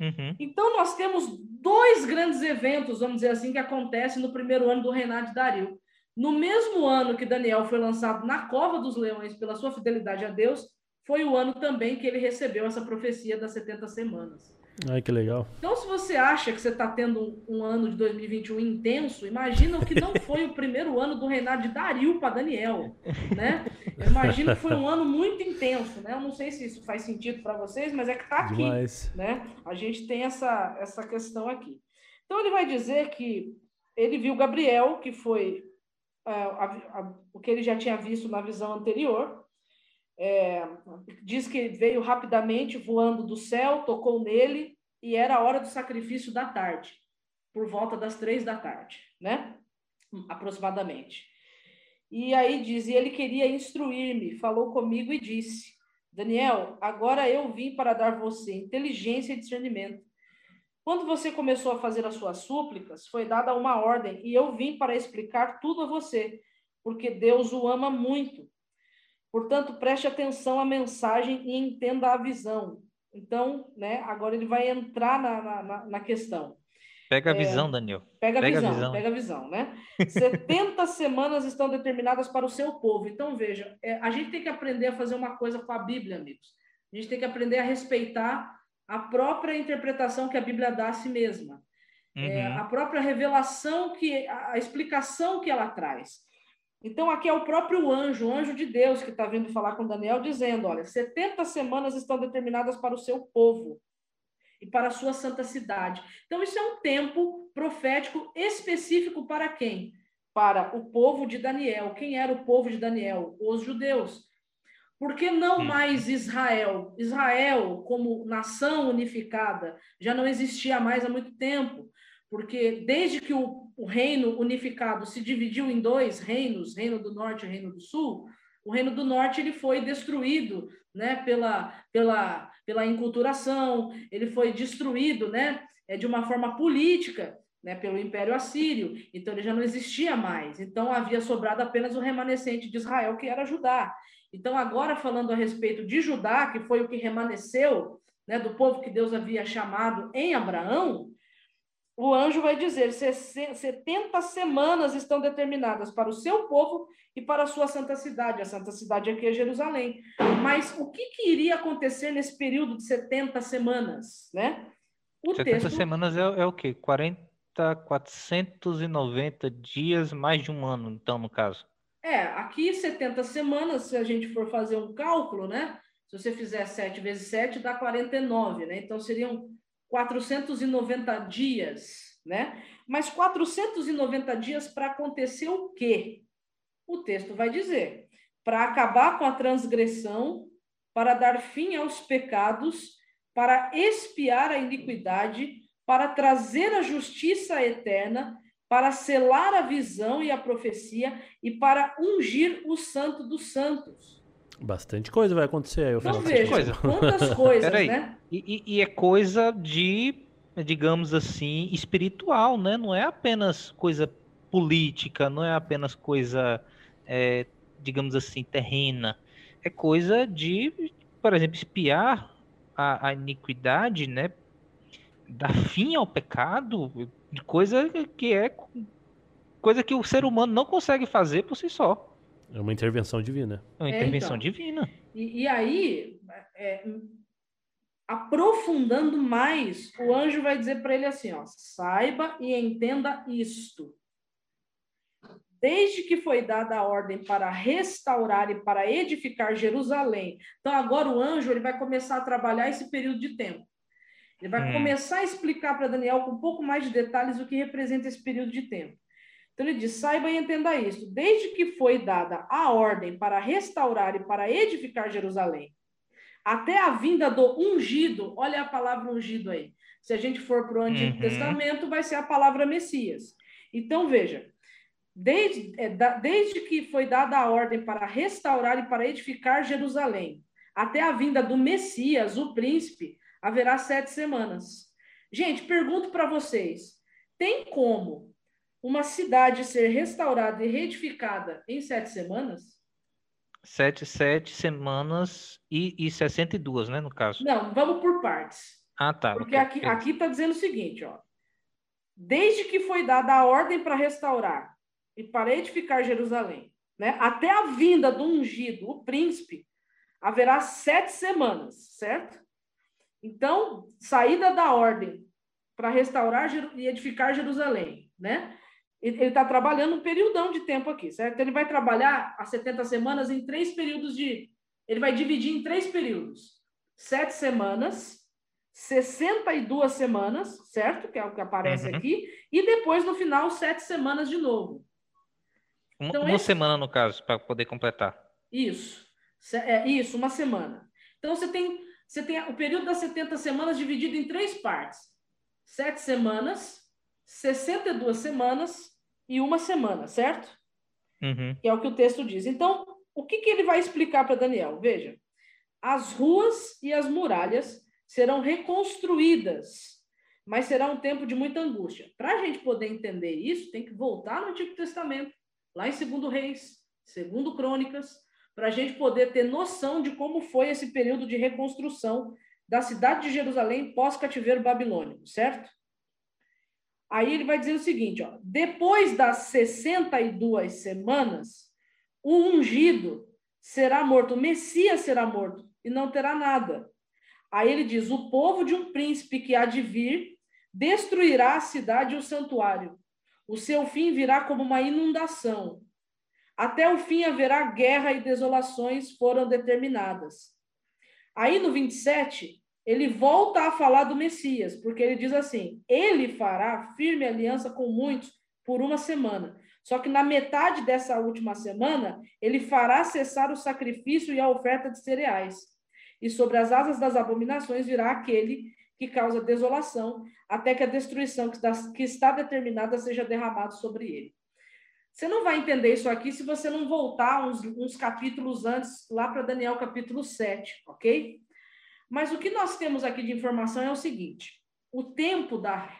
Uhum. Então, nós temos dois grandes eventos, vamos dizer assim, que acontecem no primeiro ano do reinado de Dario. No mesmo ano que Daniel foi lançado na cova dos leões pela sua fidelidade a Deus, foi o ano também que ele recebeu essa profecia das 70 semanas. Ai, que legal. Então, se você acha que você está tendo um, ano de 2021 intenso, imagina o que não foi o primeiro ano do reinado de Dario para Daniel, né? Eu imagino que foi um ano muito intenso, né? Eu não sei se isso faz sentido para vocês, mas é que está aqui, Demais. né? A gente tem essa, essa questão aqui. Então, ele vai dizer que ele viu Gabriel, que foi uh, a, a, o que ele já tinha visto na visão anterior, é, diz que veio rapidamente voando do céu, tocou nele e era a hora do sacrifício da tarde, por volta das três da tarde, né? Aproximadamente. E aí diz, e ele queria instruir-me, falou comigo e disse: Daniel, agora eu vim para dar você inteligência e discernimento. Quando você começou a fazer as suas súplicas, foi dada uma ordem e eu vim para explicar tudo a você, porque Deus o ama muito Portanto, preste atenção à mensagem e entenda a visão. Então, né, agora ele vai entrar na, na, na questão. Pega a é, visão, Daniel. Pega a, pega visão, a visão, pega a visão, né? 70 semanas estão determinadas para o seu povo. Então, veja, é, a gente tem que aprender a fazer uma coisa com a Bíblia, amigos. A gente tem que aprender a respeitar a própria interpretação que a Bíblia dá a si mesma. é, uhum. é, a própria revelação, que a, a explicação que ela traz. Então, aqui é o próprio anjo, o anjo de Deus, que está vindo falar com Daniel, dizendo: olha, 70 semanas estão determinadas para o seu povo e para a sua santa cidade. Então, isso é um tempo profético específico para quem? Para o povo de Daniel. Quem era o povo de Daniel? Os judeus. Por que não hum. mais Israel? Israel, como nação unificada, já não existia mais há muito tempo, porque desde que o, o reino unificado se dividiu em dois reinos, reino do norte e reino do sul, o reino do norte ele foi destruído, né, pela, pela, pela enculturação, ele foi destruído, né, é, de uma forma política, né, pelo Império Assírio. Então ele já não existia mais. Então havia sobrado apenas o remanescente de Israel, que era Judá. Então, agora falando a respeito de Judá, que foi o que remanesceu né, do povo que Deus havia chamado em Abraão, o anjo vai dizer: 70 semanas estão determinadas para o seu povo e para a sua santa cidade. A santa cidade aqui é Jerusalém. Mas o que, que iria acontecer nesse período de 70 semanas? Né? O 70 texto... semanas é, é o quê? 40, 490 dias, mais de um ano, então, no caso. É, aqui 70 semanas, se a gente for fazer um cálculo, né? Se você fizer 7 vezes 7, dá 49, né? Então seriam 490 dias, né? Mas 490 dias para acontecer o quê? O texto vai dizer: para acabar com a transgressão, para dar fim aos pecados, para expiar a iniquidade, para trazer a justiça eterna, para selar a visão e a profecia e para ungir o santo dos santos. Bastante coisa vai acontecer aí. Não vejo coisa. quantas coisas, né? E, e, e, é coisa de, digamos assim, espiritual, né? Não é apenas coisa política, não é apenas coisa, é, digamos assim, terrena. É coisa de, por exemplo, espiar a, a iniquidade, né? Dar fim ao pecado, coisa que é coisa que o ser humano não consegue fazer por si só. É uma intervenção divina. É uma intervenção é, então. divina. E, e aí, é, aprofundando mais, o anjo vai dizer para ele assim: ó, saiba e entenda isto. Desde que foi dada a ordem para restaurar e para edificar Jerusalém. Então, agora o anjo ele vai começar a trabalhar esse período de tempo. Ele vai hum. começar a explicar para Daniel com um pouco mais de detalhes o que representa esse período de tempo. Então ele diz: saiba e entenda isso. Desde que foi dada a ordem para restaurar e para edificar Jerusalém, até a vinda do ungido, olha a palavra ungido aí. Se a gente for para o Antigo uhum. Testamento, vai ser a palavra Messias. Então veja, desde, é, da, desde que foi dada a ordem para restaurar e para edificar Jerusalém, até a vinda do Messias, o príncipe, haverá sete semanas. Gente, pergunto para vocês: tem como uma cidade ser restaurada e reedificada em sete semanas? Sete, sete semanas e, e 62, né, no caso? Não, vamos por partes. Ah, tá. Porque okay. aqui está dizendo o seguinte, ó. Desde que foi dada a ordem para restaurar e para edificar Jerusalém, né, até a vinda do ungido, o príncipe, haverá sete semanas, certo? Então, saída da ordem para restaurar e edificar Jerusalém, né? Ele está trabalhando um período de tempo aqui, certo? Ele vai trabalhar as 70 semanas em três períodos de. Ele vai dividir em três períodos: sete semanas, 62 semanas, certo? Que é o que aparece uhum. aqui, e depois, no final, sete semanas de novo. Então, uma esse... semana, no caso, para poder completar. Isso. É, isso, uma semana. Então, você tem você tem o período das 70 semanas dividido em três partes: sete semanas, 62 semanas e uma semana, certo? Uhum. Que é o que o texto diz. Então, o que, que ele vai explicar para Daniel? Veja, as ruas e as muralhas serão reconstruídas, mas será um tempo de muita angústia. Para a gente poder entender isso, tem que voltar no Antigo Testamento, lá em 2 Reis, 2 Crônicas, para a gente poder ter noção de como foi esse período de reconstrução da cidade de Jerusalém pós-cativeiro babilônico, certo? Aí ele vai dizer o seguinte, ó, depois das 62 semanas, o ungido será morto, o Messias será morto e não terá nada. Aí ele diz: o povo de um príncipe que há de vir destruirá a cidade e o santuário. O seu fim virá como uma inundação. Até o fim haverá guerra e desolações foram determinadas. Aí no 27, ele volta a falar do Messias, porque ele diz assim: ele fará firme aliança com muitos por uma semana. Só que na metade dessa última semana, ele fará cessar o sacrifício e a oferta de cereais. E sobre as asas das abominações virá aquele que causa desolação, até que a destruição que está, determinada seja derramada sobre ele. Você não vai entender isso aqui se você não voltar uns, uns capítulos antes, lá para Daniel capítulo 7, ok? Mas o que nós temos aqui de informação é o seguinte: o tempo da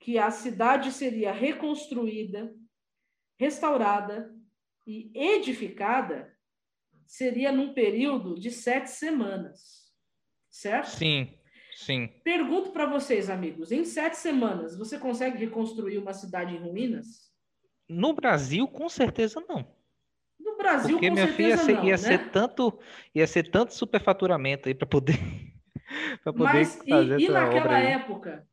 que a cidade seria reconstruída, restaurada e edificada seria num período de sete semanas, certo? Sim, sim. Pergunto para vocês, amigos, em sete semanas você consegue reconstruir uma cidade em ruínas? No Brasil, com certeza não. No Brasil, Porque com minha filha certeza ia, não, ia né? ser tanto, ia ser tanto superfaturamento aí para poder, para poder Mas fazer e, e essa naquela obra aí. época?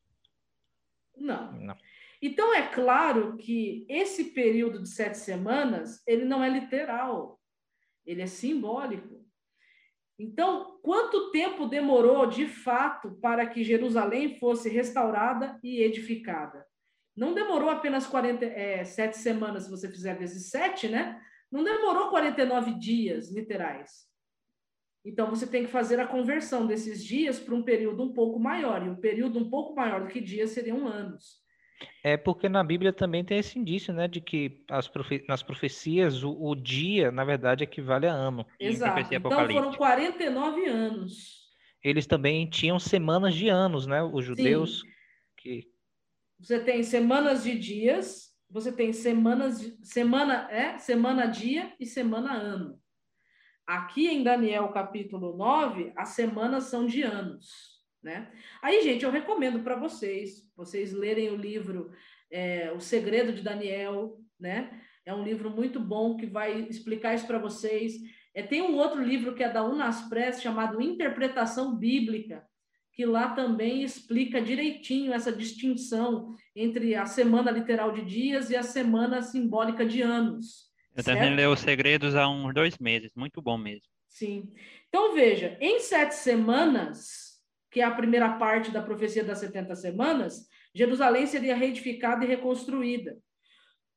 Não. Não. Então é claro que esse período de sete semanas ele não é literal, ele é simbólico. Então, quanto tempo demorou de fato para que Jerusalém fosse restaurada e edificada? Não demorou apenas 40, é, sete semanas, se você fizer vezes sete, né? Não demorou 49 dias literais. Então, você tem que fazer a conversão desses dias para um período um pouco maior. E um período um pouco maior do que dias seriam anos. É porque na Bíblia também tem esse indício, né, de que as profe- nas profecias o, o dia, na verdade, equivale a ano. Exato. Então, foram apocalíptica. 49 anos. Eles também tinham semanas de anos, né? Os judeus que Você tem semanas de dias, você tem semanas semana é semana dia e semana ano. Aqui em Daniel capítulo 9, as semanas são de anos, né? Aí, gente, eu recomendo para vocês, vocês lerem o livro é, O Segredo de Daniel, né? É um livro muito bom que vai explicar isso para vocês. É, tem um outro livro que é da Unaspress chamado Interpretação Bíblica, que lá também explica direitinho essa distinção entre a semana literal de dias e a semana simbólica de anos. Eu certo? terminei Os Segredos há uns dois meses, muito bom mesmo. Sim. Então, veja, em sete semanas, que é a primeira parte da profecia das 70 semanas, Jerusalém seria reedificada e reconstruída.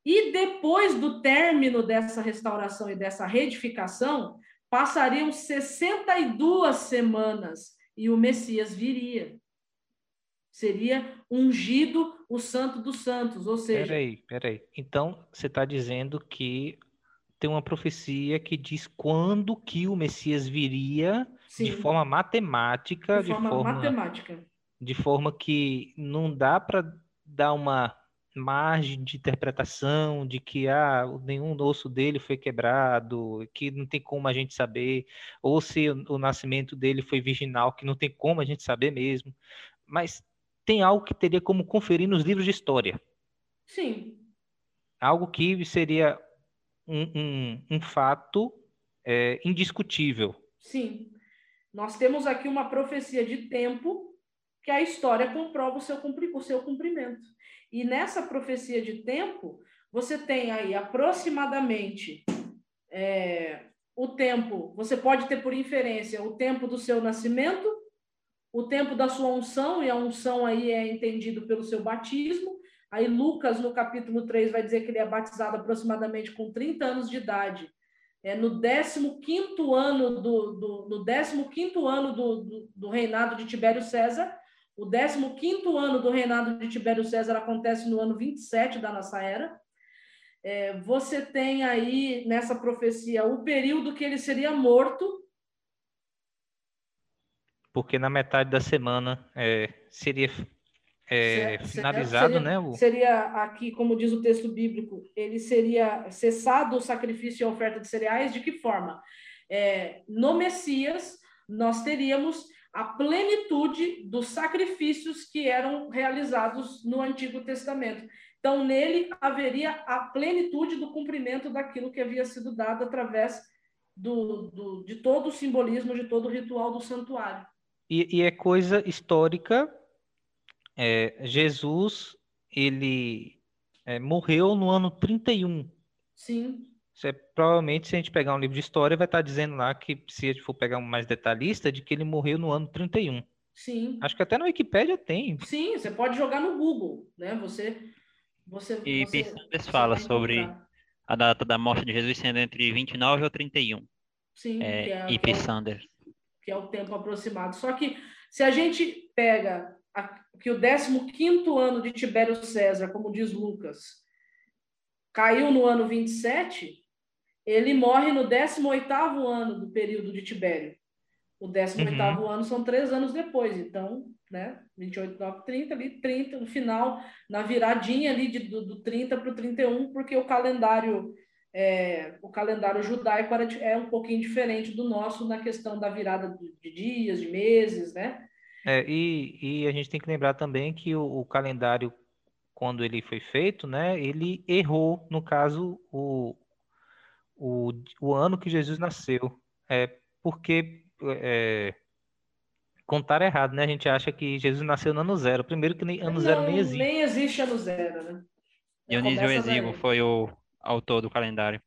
E depois do término dessa restauração e dessa reedificação, passariam 62 semanas e o Messias viria. Seria ungido o Santo dos Santos, ou seja, Peraí, peraí. Então, você está dizendo que tem uma profecia que diz quando que o Messias viria sim, de forma matemática, de forma matemática. de forma que não dá para dar uma margem de interpretação de que ah, nenhum osso dele foi quebrado, que não tem como a gente saber, ou se o, o nascimento dele foi virginal, que não tem como a gente saber mesmo. Mas tem algo que teria como conferir nos livros de história. Sim, Algo que seria um, um, um fato é, indiscutível. Sim. Nós temos aqui uma profecia de tempo que a história comprova o seu, o seu cumprimento. E nessa profecia de tempo, você tem aí aproximadamente é, o tempo, você pode ter por inferência o tempo do seu nascimento, o tempo da sua unção, e a unção aí é entendido pelo seu batismo. Aí Lucas, no capítulo 3, vai dizer que ele é batizado aproximadamente com 30 anos de idade é, no 15º ano do, do, no 15º ano do, do, do reinado de Tibério César. O 15º ano do reinado de Tibério César acontece no ano 27 da nossa era. É, você tem aí nessa profecia o período que ele seria morto, Porque na metade da semana é, seria é, Certo, finalizado, seria, né? O, Seria aqui, como diz o texto bíblico, ele seria cessado o sacrifício e a oferta de cereais. De que forma? É, no Messias, nós teríamos a plenitude dos sacrifícios que eram realizados no Antigo Testamento. Então, nele haveria a plenitude do cumprimento daquilo que havia sido dado através do, do, de todo o simbolismo, de todo o ritual do santuário. e, e é coisa histórica É, Jesus, ele é, morreu no ano 31. Sim. Você, provavelmente, se a gente pegar um livro de história, vai estar dizendo lá que, se a gente for pegar um mais detalhista, de que ele morreu no ano 31. Sim. Acho que até na Wikipédia tem. Sim, você pode jogar no Google, né? Você. você E você, você fala sobre a data da morte de Jesus sendo entre 29 ou 31. Sim, É, que, é, e que, é, o- Sanders. que é o tempo aproximado. Só que se a gente pega a- que o 15 ano de Tibério César, como diz Lucas, caiu no ano 27, ele morre no 18º ano do período de Tibério. O 18º ano são três anos depois, então, né, 28, 9, 30, ali 30, no final, na viradinha ali de, do, do 30 para o 31, porque o calendário é, o calendário judaico era, é um pouquinho diferente do nosso na questão da virada de, de dias, de meses, né? É, e, e a gente tem que lembrar também que o, o calendário, quando ele foi feito, né, ele errou, no caso, o, o, o ano que Jesus nasceu. É, porque é, contaram errado, né? A gente acha que Jesus nasceu no ano zero. Primeiro que nem, ano zero Não, nem existe. Nem existe ano zero, né? Dionísio Exíguo foi o autor do calendário.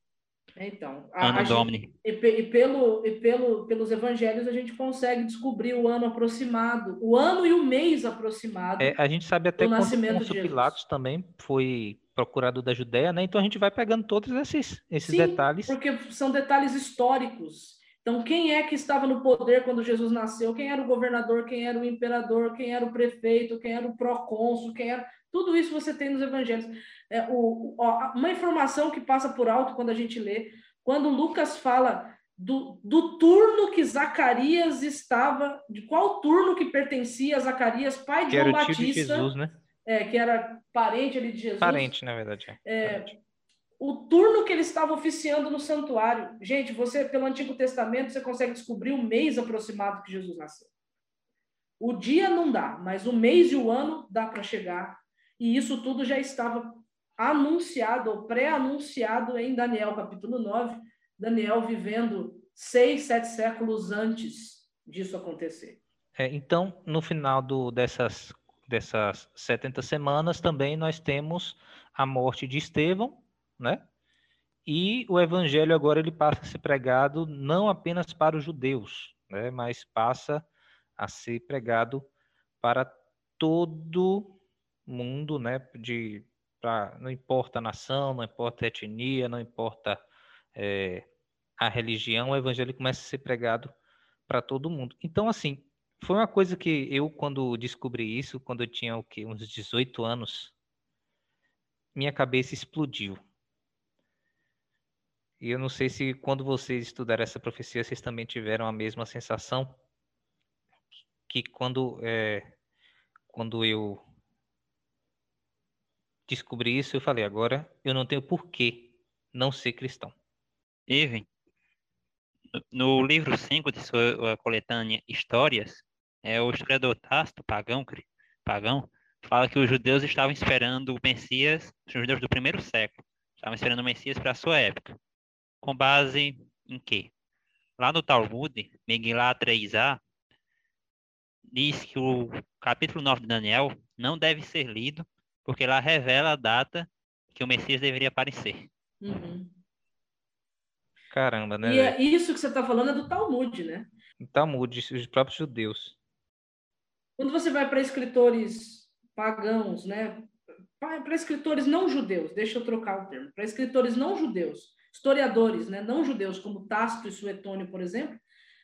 Então, a- Ano a gente- Domini. e, pe- e pelo, e pelo, pelos evangelhos a gente consegue descobrir o ano aproximado, o ano e o mês aproximado. É, a gente sabe até Pôncio Jesus. Pilatos também foi procurador da Judéia, né? Então a gente vai pegando todos esses, esses Sim, detalhes. porque são detalhes históricos. Então, quem é que estava no poder quando Jesus nasceu? Quem era o governador? Quem era o imperador? Quem era o prefeito? Quem era o procônsul? Quem era... Tudo isso você tem nos evangelhos. É, o, ó, uma informação que passa por alto quando a gente lê, quando Lucas fala do, do turno que Zacarias estava, de qual turno que pertencia a Zacarias, pai de João Batista, Jesus, né? É, que era parente ali de Jesus. Parente, na verdade. é. Parente. o turno que ele estava oficiando no santuário. Gente, você, pelo Antigo Testamento, você consegue descobrir o mês aproximado que Jesus nasceu. O dia não dá, mas o mês e o ano dá para chegar. E isso tudo já estava anunciado ou pré-anunciado em Daniel, capítulo 9. Daniel vivendo seis, sete séculos antes disso acontecer. É, então, no final do, dessas, dessas 70 semanas, também nós temos a morte de Estevão, né? E o evangelho agora ele passa a ser pregado não apenas para os judeus, né? Mas passa a ser pregado para todo mundo, né? De, pra, não importa a nação, não importa a etnia, não importa é, a religião, o evangelho começa a ser pregado para todo mundo. Então, assim, foi uma coisa que eu, quando descobri isso, quando eu tinha o quê? uns 18 anos, minha cabeça explodiu. E eu não sei se quando vocês estudaram essa profecia, vocês também tiveram a mesma sensação que quando, é, quando eu descobri isso, eu falei, agora eu não tenho porquê não ser cristão. Irving, no livro 5 de sua coletânea Histórias, é, o historiador Tácito, pagão, pagão, fala que os judeus estavam esperando o Messias, os judeus do primeiro século, estavam esperando o Messias para a sua época. Com base em quê? Lá no Talmud, Megillah 3a, diz que o capítulo 9 de Daniel não deve ser lido, porque lá revela a data que o Messias deveria aparecer. Uhum. Caramba, né? E é isso que você está falando é do Talmud, né? Talmud, os próprios judeus. Quando você vai para escritores pagãos, né? Para escritores não judeus, deixa eu trocar o termo, para escritores não judeus, historiadores, né? Não judeus, como Tácito e Suetônio, por exemplo,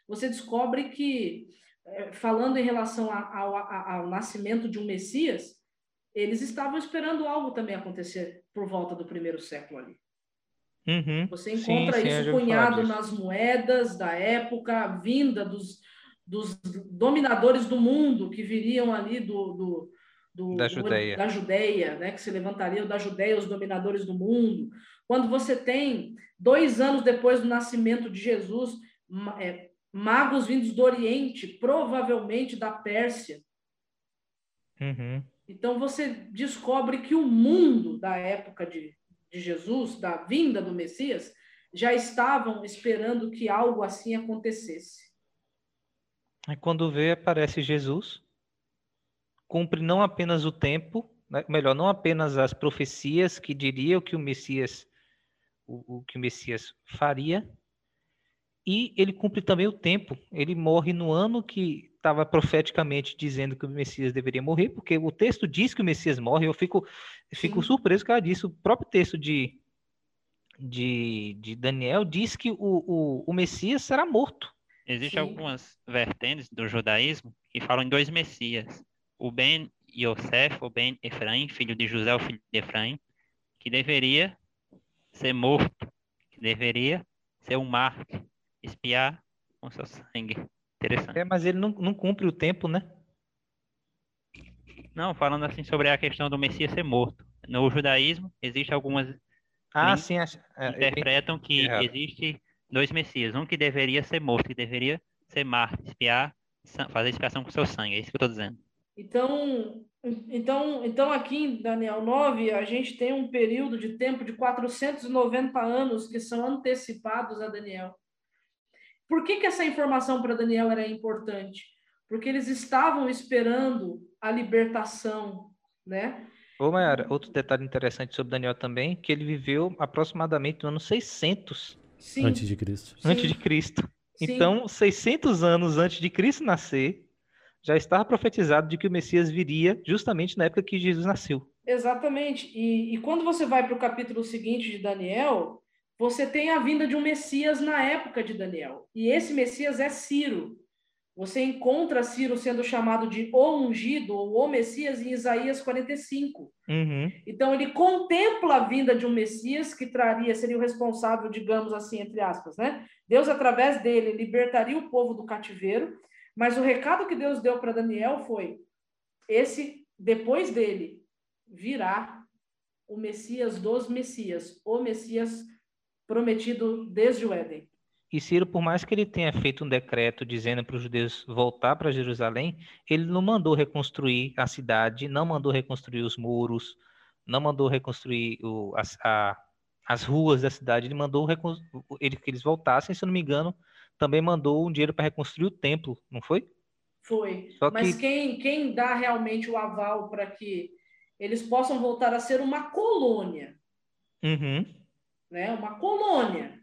você descobre que, eh, falando em relação ao, a- ao nascimento de um Messias, eles estavam esperando algo também acontecer por volta do primeiro século ali. Uhum. Você Sim, encontra sim, isso falar cunhado nas moedas da época, vinda dos, dos dominadores do mundo que viriam ali do, do, do- Da Judeia. da Judeia, né? que se levantariam da Judeia os dominadores do mundo. Quando você tem, dois anos depois do nascimento de Jesus, é, magos vindos do Oriente, provavelmente da Pérsia, Uhum. então você descobre que o mundo da época de, de Jesus, da vinda do Messias, já estavam esperando que algo assim acontecesse. Aí quando vê, aparece Jesus cumpre não apenas o tempo, né, melhor, não apenas as profecias que diriam que o Messias o, o que o Messias faria, e ele cumpre também o tempo. Ele morre no ano que estava profeticamente dizendo que o Messias deveria morrer, porque o texto diz que o Messias morre. Eu fico, fico surpreso com disso. O próprio texto de, de, de Daniel diz que o, o, o Messias será morto. Existem algumas vertentes do judaísmo que falam em dois Messias. O Ben Yosef, o Ben Efraim, filho de José, o filho de Efraim, que deveria ser morto, que deveria ser um mártir, espiar com seu sangue. Interessante. É, mas ele não, não cumpre o tempo, né? Não, falando assim sobre a questão do Messias ser morto. No judaísmo, existe algumas ah, sim, é, interpretam que é existe dois Messias, um que deveria ser morto, que deveria ser mártir, espiar, fazer expiação com seu sangue. É isso que eu estou dizendo. Então, então, então, aqui em Daniel 9, a gente tem um período de tempo de 490 anos que são antecipados a Daniel. Por que, que essa informação para Daniel era importante? Porque eles estavam esperando a libertação, né? Ô, Mayara, outro detalhe interessante sobre Daniel também, que ele viveu aproximadamente no ano 600 Sim. antes de Cristo. Antes de Cristo. Sim. Então, 600 anos antes de Cristo nascer, já estava profetizado de que o Messias viria justamente na época que Jesus nasceu. Exatamente. E, e quando você vai para o capítulo seguinte de Daniel, você tem a vinda de um Messias na época de Daniel. E esse Messias é Ciro. Você encontra Ciro sendo chamado de o ungido ou o Messias em Isaías 45. Uhum. Então ele contempla a vinda de um Messias que traria, seria o responsável, digamos assim, entre aspas, né? Deus através dele libertaria o povo do cativeiro mas o recado que Deus deu para Daniel foi: esse, depois dele, virá o Messias dos Messias, o Messias prometido desde o Éden. E Ciro, por mais que ele tenha feito um decreto dizendo para os judeus voltar para Jerusalém, ele não mandou reconstruir a cidade, não mandou reconstruir os muros, não mandou reconstruir o, as, a, as ruas da cidade, ele mandou ele, que eles voltassem, se eu não me engano, também mandou um dinheiro para reconstruir o templo, não foi? Foi. Só Mas que... quem, quem dá realmente o aval para que eles possam voltar a ser uma colônia, uhum. né? uma colônia,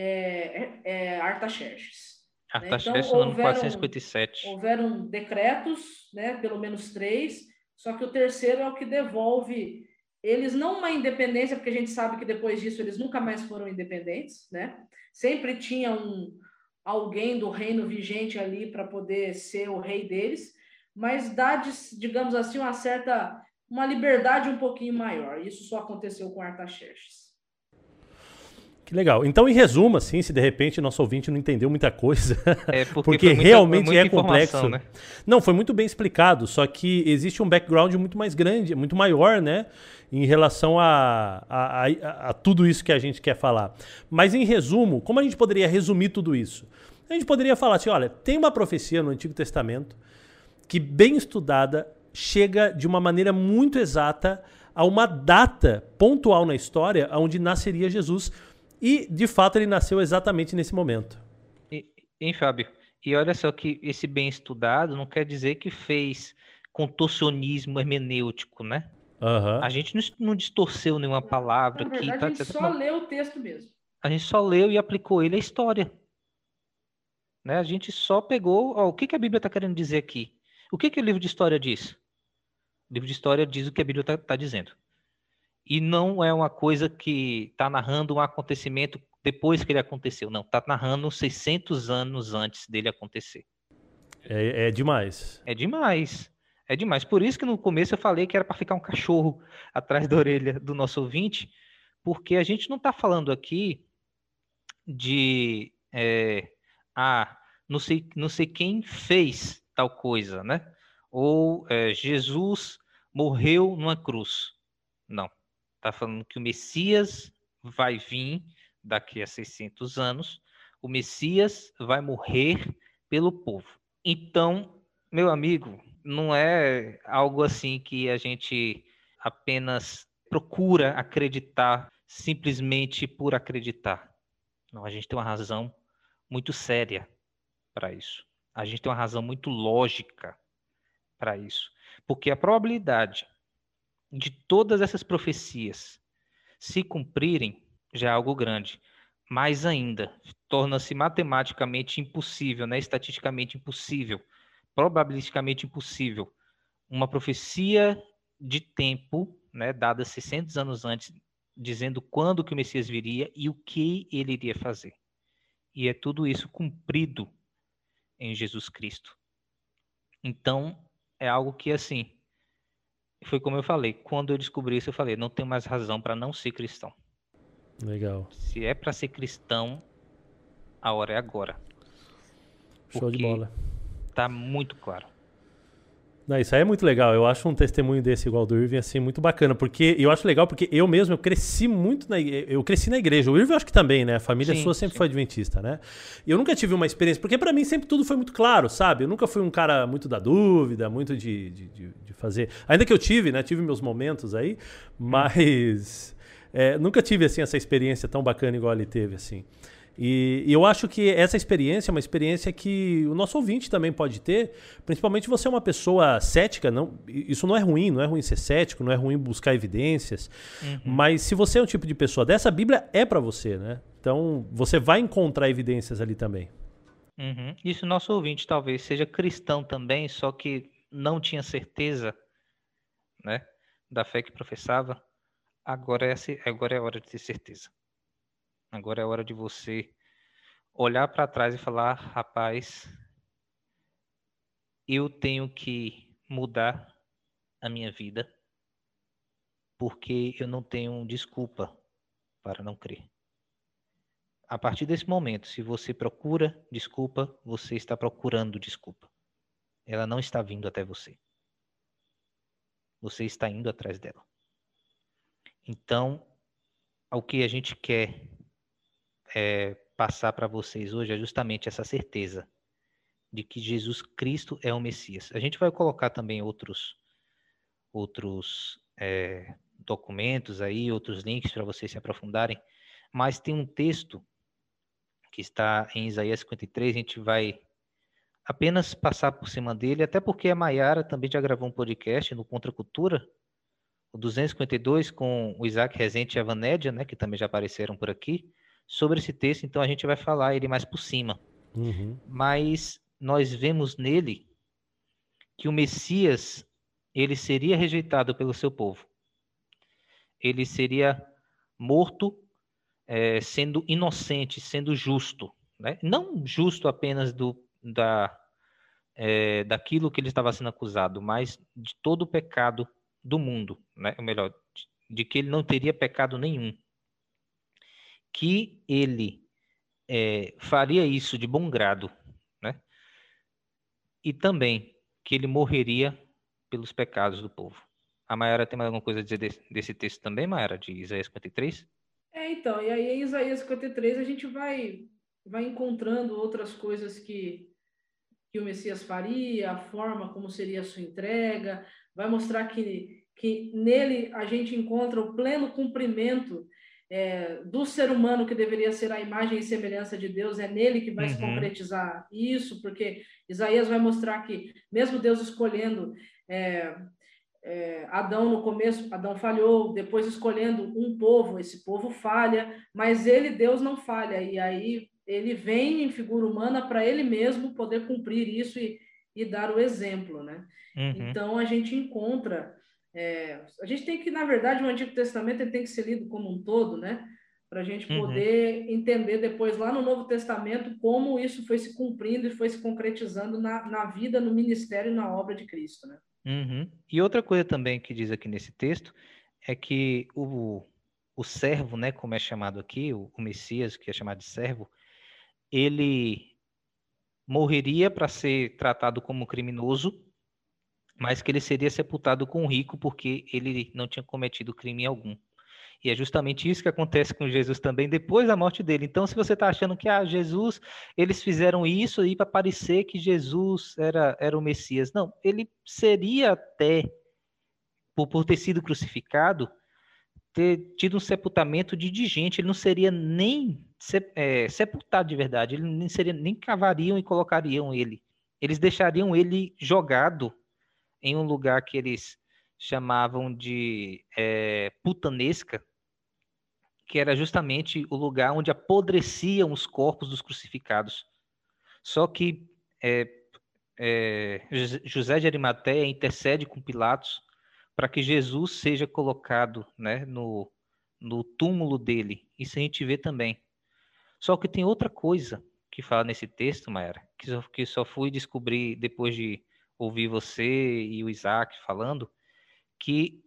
é, é, é Artaxerxes. Né? Artaxerxes né? então, no ano 457. Houveram decretos, né? pelo menos três, só que o terceiro é o que devolve eles não uma independência, porque a gente sabe que depois disso eles nunca mais foram independentes, né? Sempre tinha um alguém do reino vigente ali para poder ser o rei deles, mas dá, digamos assim, uma certa uma liberdade um pouquinho maior. Isso só aconteceu com Artaxerxes. Que legal. Então, em resumo, assim, se de repente nosso ouvinte não entendeu muita coisa, é porque, porque muita, realmente é complexo. Né? Não, foi muito bem explicado, só que existe um background muito mais grande, muito maior, né? Em relação a, a, a, a tudo isso que a gente quer falar. Mas, em resumo, como a gente poderia resumir tudo isso? A gente poderia falar assim: olha, tem uma profecia no Antigo Testamento que, bem estudada, chega de uma maneira muito exata a uma data pontual na história onde nasceria Jesus e, de fato, ele nasceu exatamente nesse momento. E, hein, Fábio? E olha só que esse bem estudado não quer dizer que fez contorcionismo hermenêutico, né? Uhum. A gente não, não, distorceu nenhuma palavra Na verdade, aqui. Tá, a gente só não. leu o texto mesmo. A gente só leu e aplicou ele à história. Né? A gente só pegou. Ó, o que, que a Bíblia está querendo dizer aqui? O que, que o livro de história diz? O livro de história diz o que a Bíblia está tá dizendo e não é uma coisa que está narrando um acontecimento depois que ele aconteceu, não, está narrando 600 anos antes dele acontecer. É, é, demais. É demais. É demais. Por isso que no começo eu falei que era para ficar um cachorro atrás da orelha do nosso ouvinte, porque a gente não está falando aqui de é, ah, não sei, não sei quem fez tal coisa, né? Ou é, Jesus morreu numa cruz. Não. Está falando que o Messias vai vir daqui a 600 anos, o Messias vai morrer pelo povo. Então, meu amigo, não é algo assim que a gente apenas procura acreditar simplesmente por acreditar. Não, a gente tem uma razão muito séria para isso. A gente tem uma razão muito lógica para isso. Porque a probabilidade de todas essas profecias se cumprirem já é algo grande. Mais ainda, torna-se matematicamente impossível, né? estatisticamente impossível, probabilisticamente impossível, uma profecia de tempo, né, dada 600 anos antes, dizendo quando que o Messias viria e o que ele iria fazer. E é tudo isso cumprido em Jesus Cristo. Então, é algo que, assim, foi como eu falei, quando eu descobri isso, eu falei, não tenho mais razão para não ser cristão. Legal. Se é para ser cristão, a hora é agora. Show de bola. Tá muito claro. Não, isso aí é muito legal. Eu acho um testemunho desse igual do Irving assim muito bacana, porque eu acho legal porque eu mesmo eu cresci muito na eu cresci na igreja. O Irving eu acho que também, né? A família sim, sua sempre sim. foi adventista, né? E eu nunca tive uma experiência, porque para mim sempre tudo foi muito claro, sabe? Eu nunca fui um cara muito da dúvida, muito de, de, de, de fazer. Ainda que eu tive, né? Tive meus momentos aí, mas é, nunca tive assim essa experiência tão bacana igual ele teve assim. E, e, eu acho que essa experiência é uma experiência que o nosso ouvinte também pode ter, principalmente você é uma pessoa cética, não, isso não é ruim, não é ruim ser cético, não é ruim buscar evidências, uhum. mas se você é um tipo de pessoa dessa, a Bíblia é para você, né? Então você vai encontrar evidências ali também. Uhum. Isso nosso ouvinte talvez seja cristão também, só que não tinha certeza, né, da fé que professava. Agora é, agora é a hora de ter certeza. Agora é hora de você olhar para trás e falar: rapaz, eu tenho que mudar a minha vida porque eu não tenho desculpa para não crer. A partir desse momento, se você procura desculpa, você está procurando desculpa. Ela não está vindo até você. Você está indo atrás dela. Então, o que a gente quer é, passar para vocês hoje é justamente essa certeza de que Jesus Cristo é o Messias. A gente vai colocar também outros outros é, documentos aí, outros links para vocês se aprofundarem, mas tem um texto que está em Isaías 53, a gente vai apenas passar por cima dele, até porque a Maiara também já gravou um podcast no Contra Cultura, o 252, com o Isaac Rezende e a Vanédia, né, que também já apareceram por aqui sobre esse texto, então a gente vai falar ele mais por cima. Uhum. Mas nós vemos nele que o Messias ele seria rejeitado pelo seu povo. Ele seria morto é, sendo inocente, sendo justo. Né? Não justo apenas do, da, é, daquilo que ele estava sendo acusado, mas de todo o pecado do mundo. Né? Ou melhor, de, de que ele não teria pecado nenhum que ele é, faria isso de bom grado, né? E também que ele morreria pelos pecados do povo. A Mayara tem mais alguma coisa a dizer desse, desse texto também, Mayara, de Isaías 53? É, então, e aí em Isaías 53 a gente vai, vai encontrando outras coisas que, que o Messias faria, a forma como seria a sua entrega, vai mostrar que, que nele a gente encontra o pleno cumprimento é, do ser humano que deveria ser a imagem e semelhança de Deus, é nele que vai uhum. se concretizar isso, porque Isaías vai mostrar que, mesmo Deus escolhendo é, é, Adão no começo, Adão falhou, depois escolhendo um povo, esse povo falha, mas ele, Deus, não falha, e aí ele vem em figura humana para ele mesmo poder cumprir isso e, e dar o exemplo, né? Uhum. Então a gente encontra é, a gente tem que, na verdade, o Antigo Testamento ele tem que ser lido como um todo, né? Para a gente uhum. poder uhum. entender depois, lá no Novo Testamento, como isso foi se cumprindo e foi se concretizando na, na vida, no ministério e na obra de Cristo, né? Uhum. E outra coisa também que diz aqui nesse texto é que o, o servo, né, como é chamado aqui, o, o Messias, que é chamado de servo, ele morreria para ser tratado como criminoso mas que ele seria sepultado com o rico porque ele não tinha cometido crime algum. E é justamente isso que acontece com Jesus também depois da morte dele. Então, se você está achando que ah, Jesus, eles fizeram isso aí para parecer que Jesus era, era o Messias. Não, ele seria até, por, por ter sido crucificado, ter tido um sepultamento de indigente. Ele não seria nem é, sepultado de verdade. Ele nem seria nem cavariam e colocariam ele. Eles deixariam ele jogado em um lugar que eles chamavam de é, putanesca, que era justamente o lugar onde apodreciam os corpos dos crucificados. Só que é, é, José de Arimateia intercede com Pilatos para que Jesus seja colocado né, no, no túmulo dele. Isso a gente vê também. Só que tem outra coisa que fala nesse texto, Mayara, que só, que só fui descobrir depois de ouvir você e o Isaac falando, que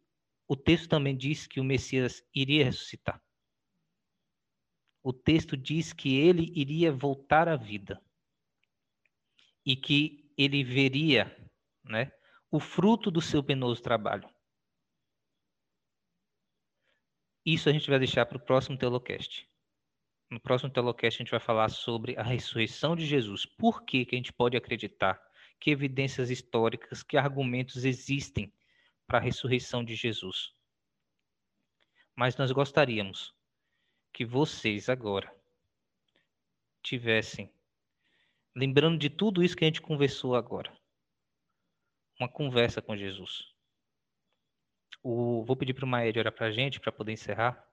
o texto também diz que o Messias iria ressuscitar. O texto diz que ele iria voltar à vida e que ele veria né, o fruto do seu penoso trabalho. Isso a gente vai deixar para o próximo Telocast. No próximo Telocast a gente vai falar sobre a ressurreição de Jesus. Por que, que a gente pode acreditar? Que evidências históricas, que argumentos existem para a ressurreição de Jesus? Mas nós gostaríamos que vocês agora tivessem, lembrando de tudo isso que a gente conversou agora, uma conversa com Jesus. O, vou pedir para o Maed orar para a gente, para poder encerrar.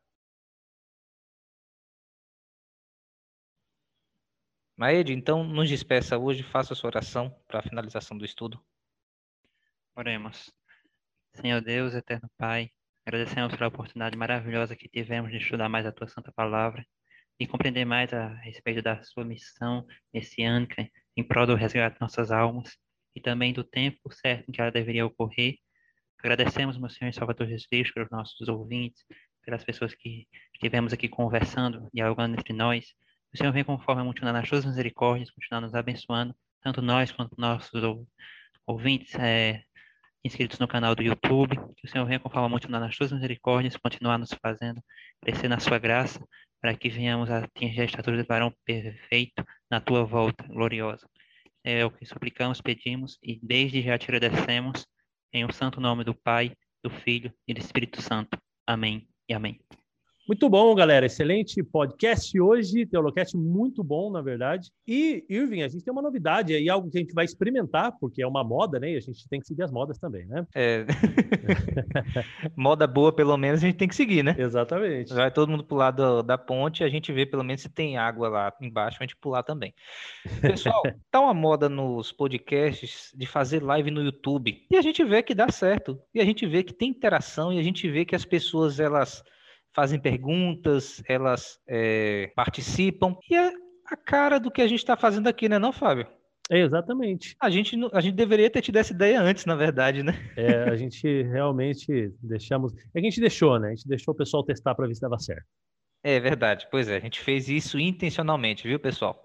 Maed, então nos despeça hoje, faça a sua oração para a finalização do estudo. Oremos. Senhor Deus, eterno Pai, agradecemos pela oportunidade maravilhosa que tivemos de estudar mais a Tua Santa Palavra e compreender mais a respeito da Sua missão messiânica em prol do resgate de nossas almas e também do tempo certo em que ela deveria ocorrer Agradecemos, meu Senhor e Salvador Jesus Cristo, pelos nossos ouvintes, pelas pessoas que estivemos aqui conversando, dialogando entre nós. O Senhor vem conforme multiplicando nas suas misericórdias, continuar nos abençoando, tanto nós quanto nossos ouvintes é, inscritos no canal do YouTube. Que o Senhor venha conforme multiplicando nas suas misericórdias, continuar nos fazendo crescer na sua graça, para que venhamos a atingir a estatura do varão perfeito na tua volta gloriosa. É o que suplicamos, pedimos e desde já te agradecemos em o um santo nome do Pai, do Filho e do Espírito Santo. Amém e amém. Muito bom, galera. Excelente podcast hoje. Teolocast muito bom, na verdade. E, Irving, a gente tem uma novidade aí, algo que a gente vai experimentar, porque é uma moda, né? E a gente tem que seguir as modas também, né? É. Moda boa, pelo menos, a gente tem que seguir, né? Exatamente. Vai todo mundo pular do, da ponte, a gente vê pelo menos se tem água lá embaixo, a gente pular também. Pessoal, tá uma moda nos podcasts de fazer live no YouTube. E a gente vê que dá certo. E a gente vê que tem interação e a gente vê que as pessoas, elas fazem perguntas, elas é, participam. E é a cara do que a gente está fazendo aqui, né, não, Fábio? É, exatamente. A gente, a gente deveria ter tido essa ideia antes, na verdade, né? É, a gente realmente deixamos. É que a gente deixou, né? A gente deixou o pessoal testar para ver se dava certo. É verdade, pois é, a gente fez isso intencionalmente, viu, pessoal?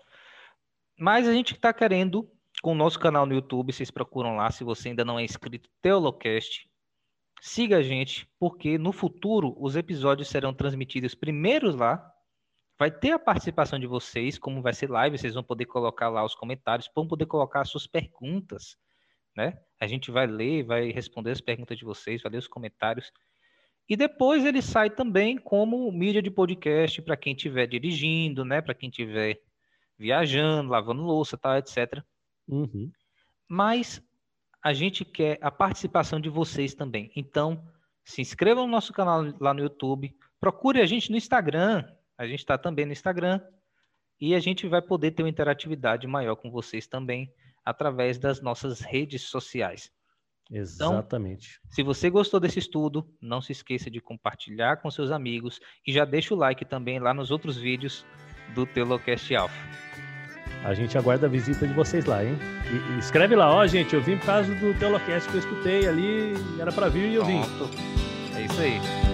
Mas a gente está querendo, com o nosso canal no YouTube, vocês procuram lá, se você ainda não é inscrito, Teolocast, Siga a gente, porque no futuro os episódios serão transmitidos primeiros lá. Vai ter a participação de vocês, como vai ser live, vocês vão poder colocar lá os comentários, vão poder colocar as suas perguntas, né? A gente vai ler, vai responder as perguntas de vocês, vai ler os comentários. E depois ele sai também como mídia de podcast para quem estiver dirigindo, né? Para quem estiver viajando, lavando louça, tal, etc. Uhum. Mas a gente quer a participação de vocês também. Então, se inscrevam no nosso canal lá no YouTube, procure a gente no Instagram, a gente está também no Instagram, e a gente vai poder ter uma interatividade maior com vocês também através das nossas redes sociais. Exatamente. Então, se você gostou desse estudo, não se esqueça de compartilhar com seus amigos e já deixa o like também lá nos outros vídeos do Telocast Alpha. A gente aguarda a visita de vocês lá, hein? E, e escreve lá, ó, gente, eu vim por causa do Teolocast que eu escutei ali, era para vir e eu vim. É isso aí.